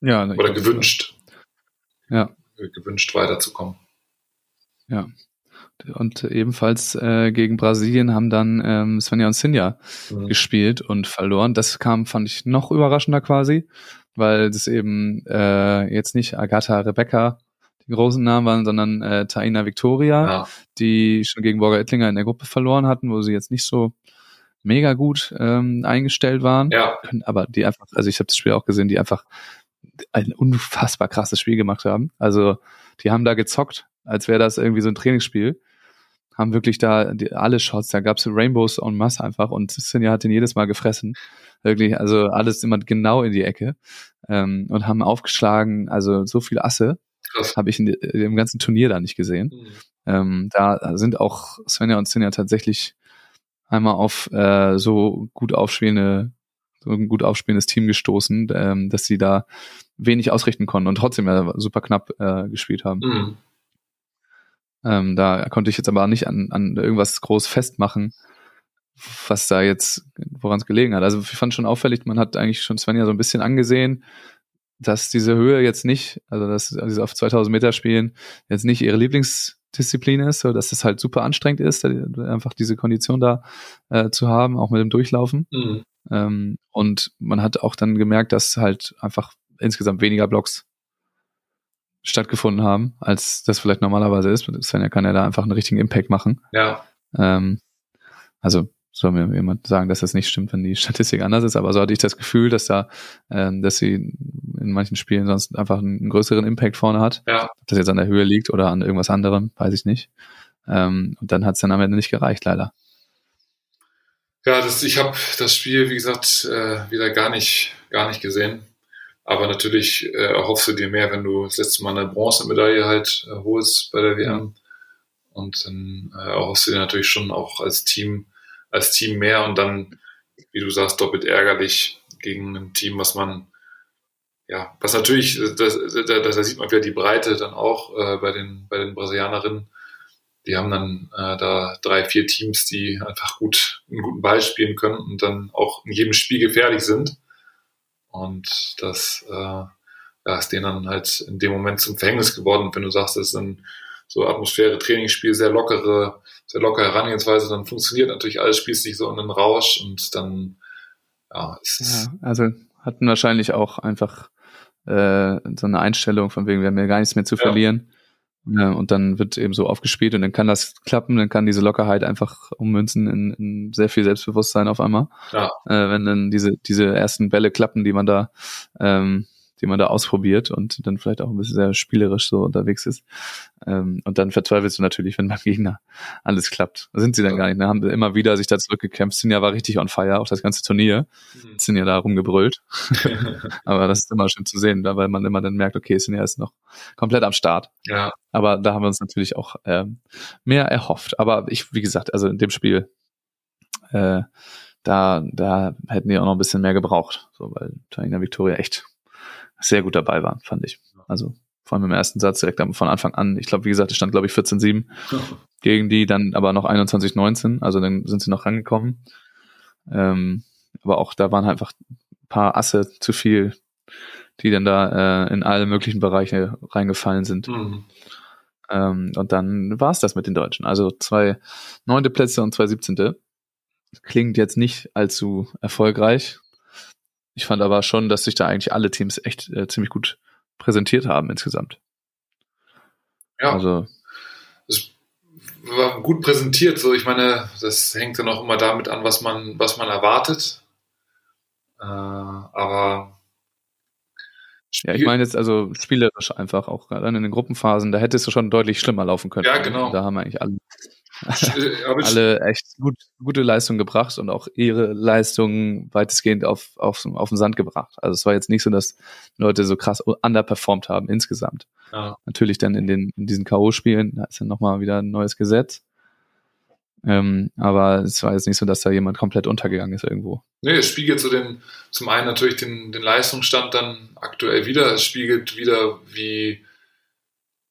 Ja, oder gewünscht. Ja. Gewünscht weiterzukommen. Ja. Und ebenfalls äh, gegen Brasilien haben dann ähm, Svenja und Sinja mhm. gespielt und verloren. Das kam, fand ich, noch überraschender quasi, weil das eben äh, jetzt nicht Agatha, Rebecca die großen Namen waren, sondern äh, Taina Victoria, ja. die schon gegen Borger Ettlinger in der Gruppe verloren hatten, wo sie jetzt nicht so mega gut ähm, eingestellt waren. Ja. Aber die einfach, also ich habe das Spiel auch gesehen, die einfach ein unfassbar krasses Spiel gemacht haben. Also die haben da gezockt, als wäre das irgendwie so ein Trainingsspiel haben wirklich da die, alle Shots, da gab's Rainbows en masse einfach und Sinja hat den jedes Mal gefressen. Wirklich, also alles immer genau in die Ecke ähm, und haben aufgeschlagen, also so viele Asse habe ich in, in dem ganzen Turnier da nicht gesehen. Mhm. Ähm, da sind auch Svenja und Sinja tatsächlich einmal auf äh, so gut aufspielende so ein gut aufspielendes Team gestoßen, ähm, dass sie da wenig ausrichten konnten und trotzdem ja super knapp äh, gespielt haben. Mhm. Ähm, da konnte ich jetzt aber nicht an, an irgendwas groß festmachen, was da jetzt, woran es gelegen hat. Also ich fand schon auffällig, man hat eigentlich schon Svenja so ein bisschen angesehen, dass diese Höhe jetzt nicht, also dass diese auf 2000 Meter spielen, jetzt nicht ihre Lieblingsdisziplin ist, so dass es halt super anstrengend ist, einfach diese Kondition da äh, zu haben, auch mit dem Durchlaufen. Mhm. Ähm, und man hat auch dann gemerkt, dass halt einfach insgesamt weniger Blocks stattgefunden haben, als das vielleicht normalerweise ist. Svenja kann ja da einfach einen richtigen Impact machen. Ja. Ähm, also soll mir jemand sagen, dass das nicht stimmt, wenn die Statistik anders ist, aber so hatte ich das Gefühl, dass da, ähm, dass sie in manchen Spielen sonst einfach einen größeren Impact vorne hat. Ja. Ob das jetzt an der Höhe liegt oder an irgendwas anderem, weiß ich nicht. Ähm, und dann hat es dann am Ende nicht gereicht, leider. Ja, das, ich habe das Spiel, wie gesagt, äh, wieder gar nicht, gar nicht gesehen. Aber natürlich äh, erhoffst du dir mehr, wenn du das letzte Mal eine Bronzemedaille halt äh, holst bei der WM. Und dann äh, erhoffst du dir natürlich schon auch als Team, als Team mehr und dann, wie du sagst, doppelt ärgerlich gegen ein Team, was man, ja, was natürlich, da, da, da sieht man wieder die Breite dann auch äh, bei den, bei den Brasilianerinnen. Die haben dann äh, da drei, vier Teams, die einfach gut, einen guten Ball spielen können und dann auch in jedem Spiel gefährlich sind. Und das äh, ja, ist denen dann halt in dem Moment zum Verhängnis geworden. Wenn du sagst, das ist ein so Atmosphäre, Trainingsspiel, sehr lockere, sehr lockere Herangehensweise, dann funktioniert natürlich alles, spielst dich so in einen Rausch und dann, ja, es ist, Ja, also hatten wahrscheinlich auch einfach äh, so eine Einstellung von wegen, wir haben ja gar nichts mehr zu Ja. verlieren. Ja, und dann wird eben so aufgespielt und dann kann das klappen, dann kann diese Lockerheit einfach ummünzen in, in sehr viel Selbstbewusstsein auf einmal. ja, Äh, wenn dann diese, diese ersten Bälle klappen, die man da, ähm, die man da ausprobiert und dann vielleicht auch ein bisschen sehr spielerisch so unterwegs ist. Ähm, und dann verzweifelst du natürlich, wenn beim Gegner alles klappt. Sind sie dann gar nicht. Da haben immer wieder sich da zurückgekämpft. Sinja war richtig on fire, auch das ganze Turnier. Mhm. Sinja da rumgebrüllt. *laughs* Aber das ist immer schön zu sehen, weil man immer dann merkt, okay, Sinja ist noch komplett am Start. ja, Aber da haben wir uns natürlich auch ähm, mehr erhofft. Aber ich, wie gesagt, also in dem Spiel, äh, da, da hätten die auch noch ein bisschen mehr gebraucht, so weil Taina Victoria echt sehr gut dabei waren, fand ich. Also vor allem im ersten Satz direkt von Anfang an. Ich glaube, wie gesagt, es stand, glaube ich, 14-7 *laughs* gegen die, dann aber noch 21-19. Also dann sind sie noch rangekommen. Ähm, aber auch da waren einfach ein paar Asse zu viel, die dann da äh, in alle möglichen Bereiche reingefallen sind. Mhm. Ähm, und dann war es das mit den Deutschen. Also zwei neunte Plätze und zwei siebzehnte. Klingt jetzt nicht allzu erfolgreich. Ich fand aber schon, dass sich da eigentlich alle Teams echt äh, ziemlich gut präsentiert haben insgesamt. ja. Also es war gut präsentiert. So, ich meine, das hängt dann auch immer damit an, was man, was man erwartet. Äh, aber ja, ich meine jetzt also spielerisch einfach auch gerade in den Gruppenphasen, da hättest du schon deutlich schlimmer laufen können. Ja, genau. Da haben eigentlich alle, *laughs* alle echt gut, gute Leistung gebracht und auch ihre Leistung weitestgehend auf, auf, auf den Sand gebracht. Also es war jetzt nicht so, dass Leute so krass underperformed haben insgesamt. ja, Natürlich dann in den in diesen K.O.-Spielen, da ist dann nochmal wieder ein neues Gesetz. Ähm, aber es war jetzt nicht so, dass da jemand komplett untergegangen ist irgendwo. Nee, es spiegelt so den, zum einen natürlich den, den Leistungsstand dann aktuell wieder. Es spiegelt wieder, wie,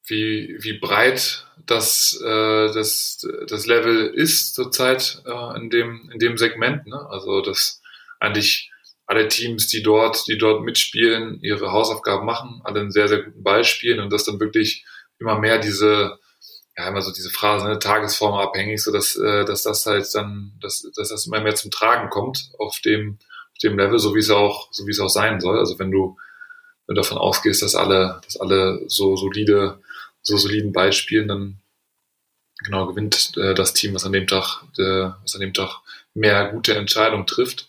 wie, wie breit das, äh, das, das Level ist zurzeit äh, in, dem, in dem Segment. Ne? Also, dass eigentlich alle Teams, die dort, die dort mitspielen, ihre Hausaufgaben machen, alle einen sehr, sehr guten Ball spielen und dass dann wirklich immer mehr diese, ja, immer so diese Phrase, ne, Tagesform abhängig, so dass, äh, dass das halt dann, dass, dass das immer mehr zum Tragen kommt auf dem, auf dem Level, so wie es auch, so wie es auch sein soll. Also wenn du, wenn du davon ausgehst, dass alle, dass alle so solide, so soliden Ball spielen, dann genau gewinnt äh, das Team, was an dem Tag, äh, was an dem Tag mehr gute Entscheidungen trifft.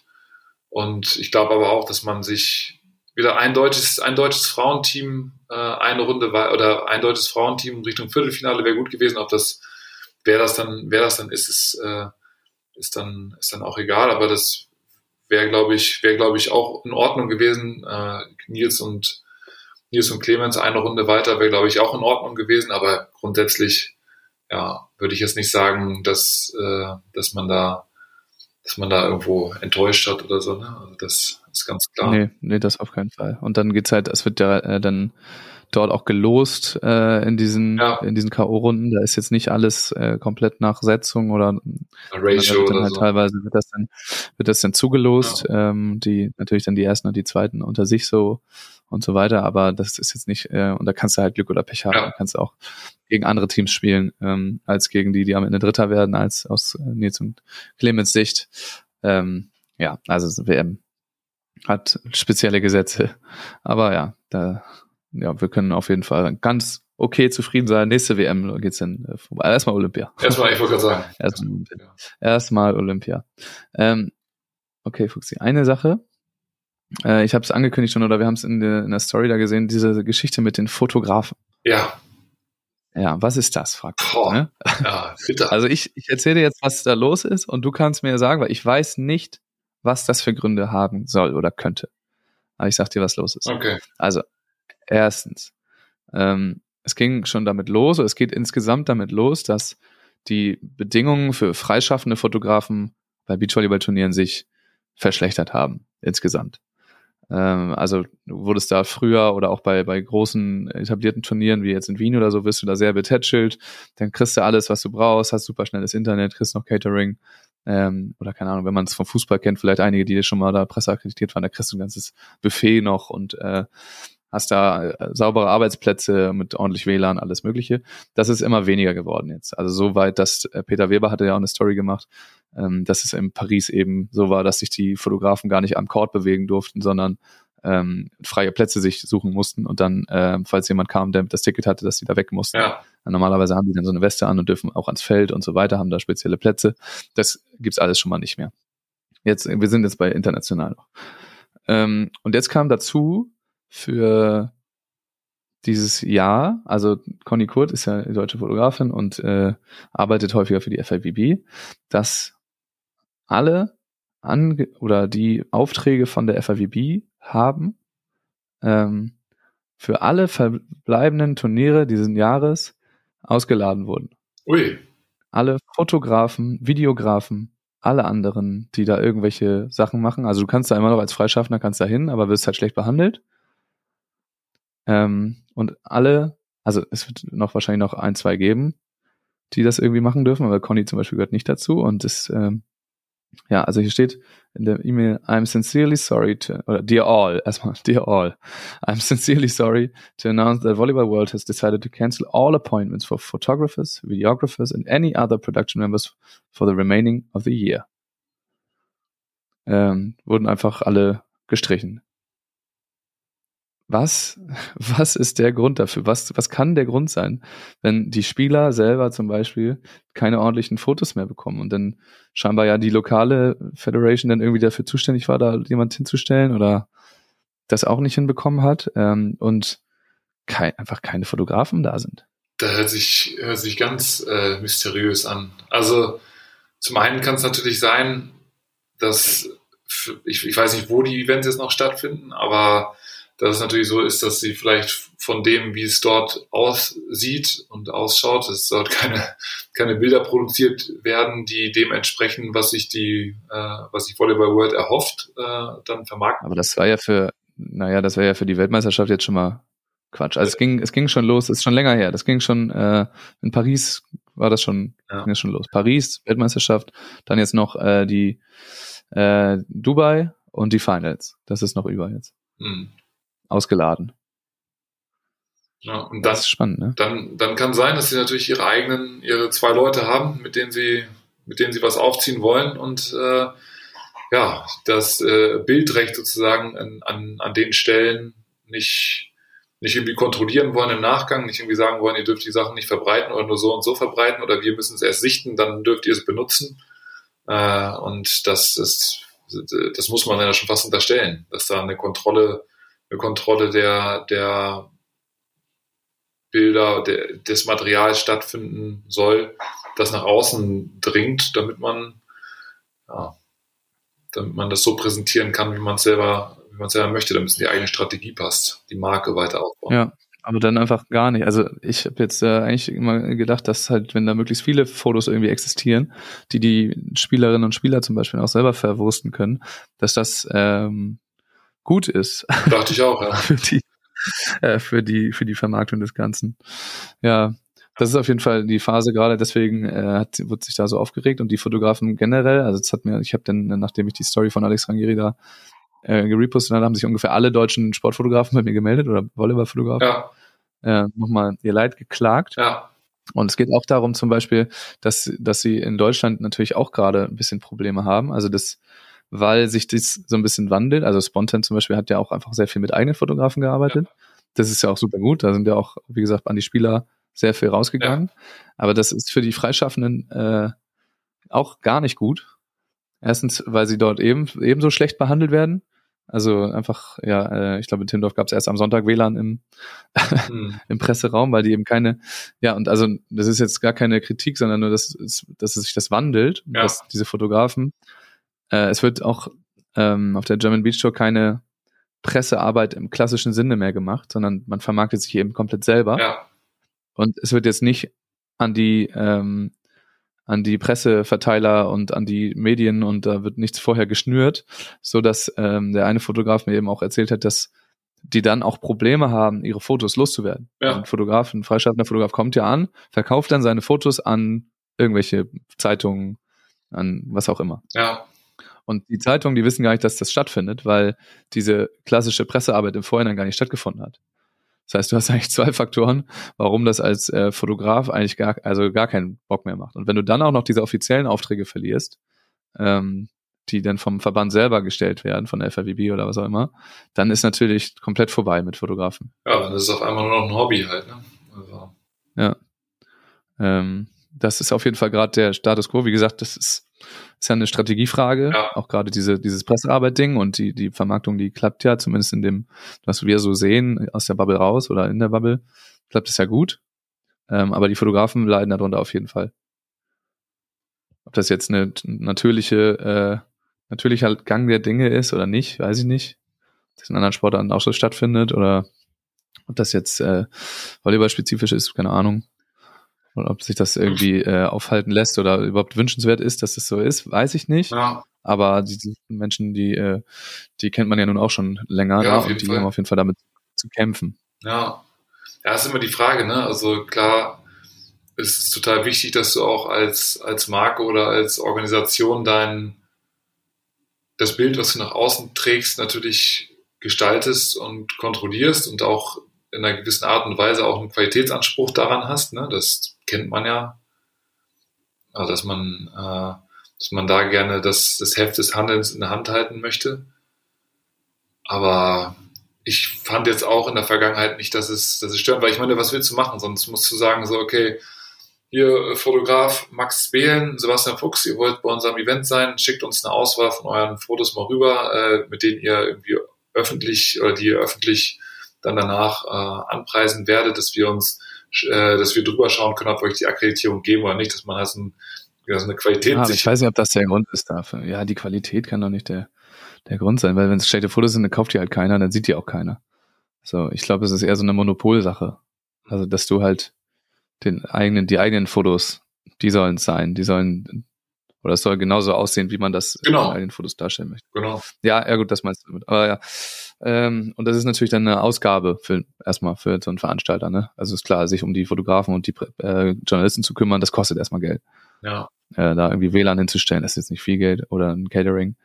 Und ich glaube aber auch, dass man sich wieder ein deutsches, ein deutsches Frauenteam äh, eine Runde oder ein deutsches Frauenteam Richtung Viertelfinale wäre gut gewesen. Ob das wer das dann wer das dann ist, ist, äh, ist dann ist dann auch egal. Aber das wäre glaube ich wäre glaube ich auch in Ordnung gewesen. Äh, Nils und Nils und Clemens eine Runde weiter wäre glaube ich auch in Ordnung gewesen. Aber grundsätzlich ja würde ich jetzt nicht sagen, dass äh, dass man da dass man da irgendwo enttäuscht hat oder so. Ne? Also das ist ganz klar. Nee, nee, das auf keinen Fall. Und dann geht's halt, es wird ja äh, dann dort auch gelost äh, in diesen Ja. in diesen KO-Runden. Da ist jetzt nicht alles äh, komplett nach Setzung oder Ratio oder halt so. teilweise wird das dann wird das dann zugelost. Ähm, die natürlich dann die ersten und die zweiten unter sich so und so weiter. Aber das ist jetzt nicht äh, und da kannst du halt Glück oder Pech haben. Ja. Da kannst du auch gegen andere Teams spielen ähm, als gegen die, die am Ende Dritter werden, als aus äh, Nils und Clemens Sicht. Ähm, ja, also WM hat spezielle Gesetze. Aber ja, da, ja, wir können auf jeden Fall ganz okay zufrieden sein. Nächste WM geht's dann äh, vorbei. Erstmal Olympia. Erstmal, ich wollte gerade sagen. *laughs* Erstmal Olympia. Erstmal Olympia. Ähm, okay, Fuxi, eine Sache. Äh, ich habe es angekündigt schon, oder wir haben es in, der- in der Story da gesehen, diese Geschichte mit den Fotografen. Ja, Ja, was ist das, fragt Boah. ne? ja, bitte. Also ich, ich erzähle dir jetzt, was da los ist und du kannst mir sagen, weil ich weiß nicht, was das für Gründe haben soll oder könnte. Aber ich sag dir, was los ist. okay. Also, erstens, ähm, es ging schon damit los, es geht insgesamt damit los, dass die Bedingungen für freischaffende Fotografen bei Beachvolleyball-Turnieren sich verschlechtert haben, insgesamt. Ähm, also du wurdest da früher oder auch bei, bei großen etablierten Turnieren, wie jetzt in Wien oder so, wirst du da sehr betätschelt. Dann kriegst du alles, was du brauchst, hast super schnelles Internet, kriegst noch Catering. Ähm, oder keine Ahnung, wenn man es vom Fußball kennt, vielleicht einige, die schon mal da presseakkreditiert waren, da kriegst du ein ganzes Buffet noch und äh, hast da äh, saubere Arbeitsplätze mit ordentlich WLAN, alles Mögliche. Das ist immer weniger geworden jetzt. Also so weit, dass äh, Peter Weber hatte ja auch eine Story gemacht, ähm, dass es in Paris eben so war, dass sich die Fotografen gar nicht am Court bewegen durften, sondern ähm, freie Plätze sich suchen mussten und dann, ähm, falls jemand kam, der das Ticket hatte, dass die da weg mussten. Ja, Normalerweise haben die dann so eine Weste an und dürfen auch ans Feld und so weiter, haben da spezielle Plätze. Das gibt's alles schon mal nicht mehr. Jetzt, wir sind jetzt bei international noch. Ähm, und jetzt kam dazu für dieses Jahr, also Conny Kurt ist ja deutsche Fotografin und äh, arbeitet häufiger für die FIVB, dass alle ange oder die Aufträge von der FIVB haben, ähm, für alle verbleibenden Turniere dieses Jahres ausgeladen wurden. ui, Alle Fotografen, Videografen, alle anderen, die da irgendwelche Sachen machen. Also du kannst da immer noch als Freischaffender kannst da hin, aber wirst halt schlecht behandelt. Ähm, und alle, also es wird noch wahrscheinlich noch ein, zwei geben, die das irgendwie machen dürfen, aber Conny zum Beispiel gehört nicht dazu und das, ähm, ja, also hier steht in der E-Mail, I'm sincerely sorry to, oder dear all, *laughs* erstmal, dear all, I'm sincerely sorry to announce that Volleyball World has decided to cancel all appointments for photographers, videographers and any other production members for the remaining of the year. Ähm, wurden einfach alle gestrichen. Was, was ist der Grund dafür? Was, was kann der Grund sein, wenn die Spieler selber zum Beispiel keine ordentlichen Fotos mehr bekommen und dann scheinbar ja die lokale Federation dann irgendwie dafür zuständig war, da jemand hinzustellen oder das auch nicht hinbekommen hat ähm, und kein, einfach keine Fotografen da sind. da hört sich, hört sich ganz äh, mysteriös an. Also zum einen kann es natürlich sein, dass ich, ich weiß nicht, wo die Events jetzt noch stattfinden, aber dass es natürlich so ist, dass sie vielleicht von dem, wie es dort aussieht und ausschaut, dass dort keine, keine Bilder produziert werden, die dem entsprechen, was sich die, äh, was sich Volleyball World erhofft, äh, dann vermarkten. Aber das war ja für, naja, das wäre ja für die Weltmeisterschaft jetzt schon mal Quatsch. Also es ging, es ging schon los, ist schon länger her. Das ging schon, äh, in Paris war das schon, Ja. ging das schon los. Paris, Weltmeisterschaft, dann jetzt noch äh, die äh, Dubai und die Finals. Das ist noch über jetzt. Hm. Ausgeladen. Ja, und Das das, ist spannend, ne? dann, dann kann sein, dass sie natürlich ihre eigenen, ihre zwei Leute haben, mit denen sie, mit denen sie was aufziehen wollen und äh, ja, das äh, Bildrecht sozusagen an, an, an den Stellen nicht, nicht irgendwie kontrollieren wollen im Nachgang, nicht irgendwie sagen wollen, ihr dürft die Sachen nicht verbreiten oder nur so und so verbreiten oder wir müssen es erst sichten, dann dürft ihr es benutzen. Äh, und das ist, das muss man ja schon fast unterstellen, dass da eine Kontrolle, eine Kontrolle der, der Bilder de, des Materials stattfinden soll, das nach außen dringt, damit man, ja, damit man das so präsentieren kann, wie man es selber, wie man selber möchte, damit es in die eigene Strategie passt, die Marke weiter aufbauen. Ja. aber dann einfach gar nicht. Also ich habe jetzt äh, eigentlich immer gedacht, dass halt, wenn da möglichst viele Fotos irgendwie existieren, die die Spielerinnen und Spieler zum Beispiel auch selber verwursten können, dass das ähm, gut ist. Dachte ich auch, ja. *laughs* für die äh, für die für die Vermarktung des Ganzen. Ja, das ist auf jeden Fall die Phase gerade. Deswegen äh, hat, wird sich da so aufgeregt und die Fotografen generell. Also es hat mir, ich habe dann, nachdem ich die Story von Alex Rangieri da äh, gerepostet habe, haben sich ungefähr alle deutschen Sportfotografen bei mir gemeldet oder Volleyballfotografen. Ja, Äh, nochmal ihr Leid geklagt. ja, Und es geht auch darum zum Beispiel, dass, dass sie in Deutschland natürlich auch gerade ein bisschen Probleme haben. Also das, weil sich das so ein bisschen wandelt. Also Spontan zum Beispiel hat ja auch einfach sehr viel mit eigenen Fotografen gearbeitet. Das ist ja auch super gut. Da sind ja auch, wie gesagt, an die Spieler sehr viel rausgegangen. Aber das ist für die Freischaffenden äh, auch gar nicht gut. Erstens, weil sie dort eben ebenso schlecht behandelt werden. Also einfach, ja, äh, ich glaube, in Timmendorf gab es erst am Sonntag WLAN im, hm. *laughs* im Presseraum, weil die eben keine, ja, und also das ist jetzt gar keine Kritik, sondern nur, dass, es- dass es sich das wandelt, Ja. dass diese Fotografen, äh, es wird auch ähm, auf der German Beach Tour keine Pressearbeit im klassischen Sinne mehr gemacht, sondern man vermarktet sich eben komplett selber. ja, Und es wird jetzt nicht an die, ähm, an die Presseverteiler und an die Medien und da wird nichts vorher geschnürt, so dass ähm, der eine Fotograf mir eben auch erzählt hat, dass die dann auch Probleme haben, ihre Fotos loszuwerden. Ja. Ein Fotograf, ein freischaffender Fotograf kommt ja an, verkauft dann seine Fotos an irgendwelche Zeitungen, an was auch immer. ja, Und die Zeitungen, die wissen gar nicht, dass das stattfindet, weil diese klassische Pressearbeit im Vorhinein gar nicht stattgefunden hat. Das heißt, du hast *laughs* eigentlich zwei Faktoren, warum das als äh, Fotograf eigentlich gar, also gar keinen Bock mehr macht. Und wenn du dann auch noch diese offiziellen Aufträge verlierst, ähm, die dann vom Verband selber gestellt werden, von der FAWB oder was auch immer, dann ist natürlich komplett vorbei mit Fotografen. ja, dann ist es auf einmal nur noch ein Hobby halt, ne? Also, Ähm, das ist auf jeden Fall gerade der Status quo. Wie gesagt, das ist, ist ja eine Strategiefrage. Ja. Auch gerade diese, dieses Pressearbeit-Ding und die, die Vermarktung, die klappt ja, zumindest in dem, was wir so sehen, aus der Bubble raus oder in der Bubble, klappt es ja gut. Ähm, aber die Fotografen leiden darunter auf jeden Fall. Ob das jetzt eine natürliche, äh, natürlicher Gang der Dinge ist oder nicht, weiß ich nicht. Ob das in anderen Sportarten auch so stattfindet oder ob das jetzt äh, volleyballspezifisch ist, keine Ahnung. Oder ob sich das irgendwie äh, aufhalten lässt oder überhaupt wünschenswert ist, dass das so ist, weiß ich nicht. ja, Aber diese Menschen, die, äh, die kennt man ja nun auch schon länger Ja, ne? und die Fall. haben auf jeden Fall damit zu kämpfen. ja. Ja, ist immer die Frage, ne? Also klar, es ist total wichtig, dass du auch als, als Marke oder als Organisation dein, das Bild, was du nach außen trägst, natürlich gestaltest und kontrollierst und auch in einer gewissen Art und Weise auch einen Qualitätsanspruch daran hast. Ne? Das kennt man ja. Also, dass man, äh, dass man da gerne das, das Heft des Handelns in der Hand halten möchte. Aber ich fand jetzt auch in der Vergangenheit nicht, dass es, dass es stört, weil ich meine, was willst du machen? Sonst musst du sagen, so, okay, hier äh, Fotograf Max Behlen, Sebastian Fuchs, ihr wollt bei unserem Event sein, schickt uns eine Auswahl von euren Fotos mal rüber, äh, mit denen ihr irgendwie öffentlich oder die ihr öffentlich dann danach äh, anpreisen werdet, dass wir uns, äh, dass wir drüber schauen können, ob wir euch die Akkreditierung geben oder nicht, dass man halt ein, ja, so eine Qualität Ja, ich weiß nicht, ob das der Grund ist dafür. Ja, die Qualität kann doch nicht der, der Grund sein, weil wenn es schlechte Fotos sind, dann kauft die halt keiner, dann sieht die auch keiner. So, ich glaube, es ist eher so eine Monopolsache. Also, dass du halt den eigenen, die eigenen Fotos, die sollen es sein, die sollen, oder es soll genauso aussehen, wie man das Genau. in den eigenen Fotos darstellen möchte. Genau. Ja, ja gut, das meinst du damit. Aber ja. Ähm, und das ist natürlich dann eine Ausgabe für erstmal für so einen Veranstalter, ne? Also ist klar, sich um die Fotografen und die äh, Journalisten zu kümmern, das kostet erstmal Geld. Ja. Äh, da irgendwie WLAN hinzustellen, das ist jetzt nicht viel Geld oder ein Catering.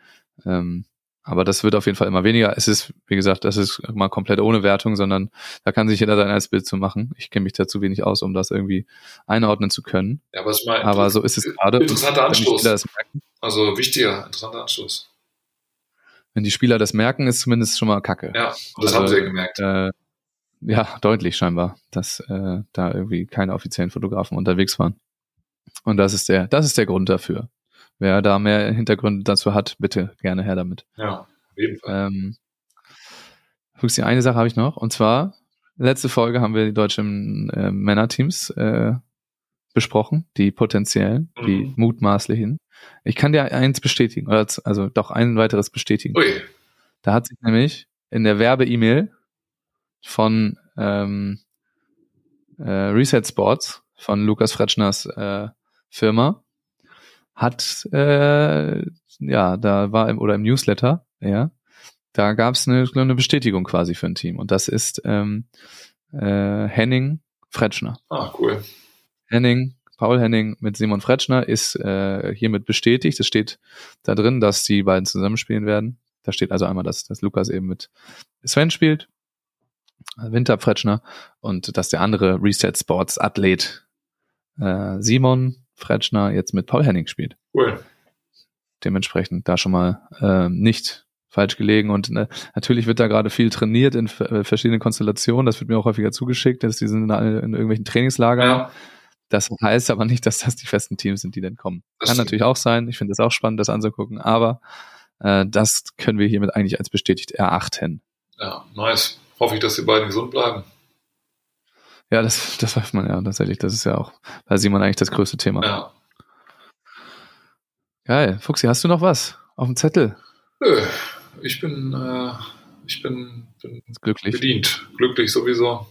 Ähm, aber das wird auf jeden Fall immer weniger. Es ist, wie gesagt, das ist mal komplett ohne Wertung, sondern da kann sich jeder sein eigenes Bild zu machen. Ich kenne mich da zu wenig aus, um das irgendwie einordnen zu können. Ja, aber ist mal Aber so ist es gerade. Interessanter Anstoß. Also wichtiger, interessanter Anstoß. wenn die Spieler das merken, ist zumindest schon mal Kacke. Ja, das Also, haben sie ja gemerkt. Äh, ja, deutlich scheinbar, dass äh, da irgendwie keine offiziellen Fotografen unterwegs waren. Und das ist der, das ist der Grund dafür. Wer da mehr Hintergründe dazu hat, bitte gerne her damit. Ja, auf jeden Fall. Ähm, Fuchsi, eine Sache habe ich noch, und zwar, letzte Folge haben wir die deutschen äh, Männerteams äh, besprochen, die potenziellen, die Mhm. mutmaßlichen. Ich kann dir eins bestätigen, oder also doch ein weiteres bestätigen. Ui, Da hat sich nämlich in der Werbe-E-Mail von ähm, äh, Reset Sports von Lukas Fretschners äh, Firma hat äh, ja da war im oder im Newsletter ja da gab es eine, eine Bestätigung quasi für ein Team und das ist ähm, äh, Henning Fretschner. Ah, cool. Henning, Paul Henning mit Simon Fretschner ist äh, hiermit bestätigt. Es steht da drin, dass die beiden zusammenspielen werden. Da steht also einmal, dass, dass Lukas eben mit Sven spielt, Winter Fretschner, und dass der andere Reset Sports Athlet äh, Simon Fretschner jetzt mit Paul Henning spielt. Cool. Dementsprechend da schon mal äh, nicht falsch gelegen. Und äh, natürlich wird da gerade viel trainiert in äh, verschiedenen Konstellationen. Das wird mir auch häufiger zugeschickt, dass die sind in, in irgendwelchen Trainingslagern. Ja. Das heißt aber nicht, dass das die festen Teams sind, die dann kommen. Das Kann stimmt. natürlich auch sein. Ich finde es auch spannend, das anzugucken. Aber äh, das können wir hiermit eigentlich als bestätigt erachten. Ja, nice. Hoffe ich, dass die beiden gesund bleiben. Ja, das, das weiß man ja tatsächlich. Das ist ja auch bei Simon eigentlich das größte Thema. Ja. Geil. Fuxi, hast du noch was auf dem Zettel? Nö, ich bin, äh, ich bin, bin Glücklich. bedient. Glücklich sowieso.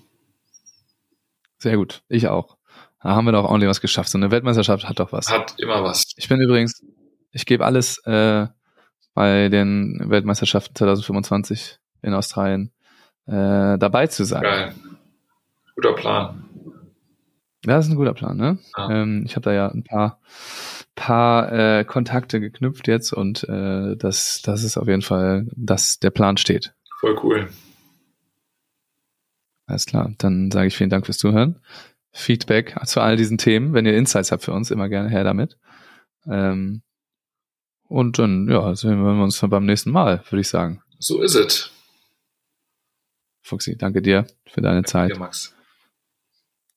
Sehr gut. Ich auch. Da haben wir doch ordentlich was geschafft. So eine Weltmeisterschaft hat doch was. Hat immer was. Ich bin übrigens, ich gebe alles äh, bei den Weltmeisterschaften 2025 in Australien äh, dabei zu sein. Geil. Guter Plan. Ja, das ist ein guter Plan, ne? Ja. Ähm, ich habe da ja ein paar, paar äh, Kontakte geknüpft jetzt und äh, das, das ist auf jeden Fall, dass der Plan steht. Voll cool. Alles klar. Dann sage ich vielen Dank fürs Zuhören. Feedback zu all diesen Themen. Wenn ihr Insights habt für uns, immer gerne her damit. Ähm, und dann, ja, sehen wir uns beim nächsten Mal, würde ich sagen. So ist es. Fuxi, danke dir für deine Zeit. Hier, Max.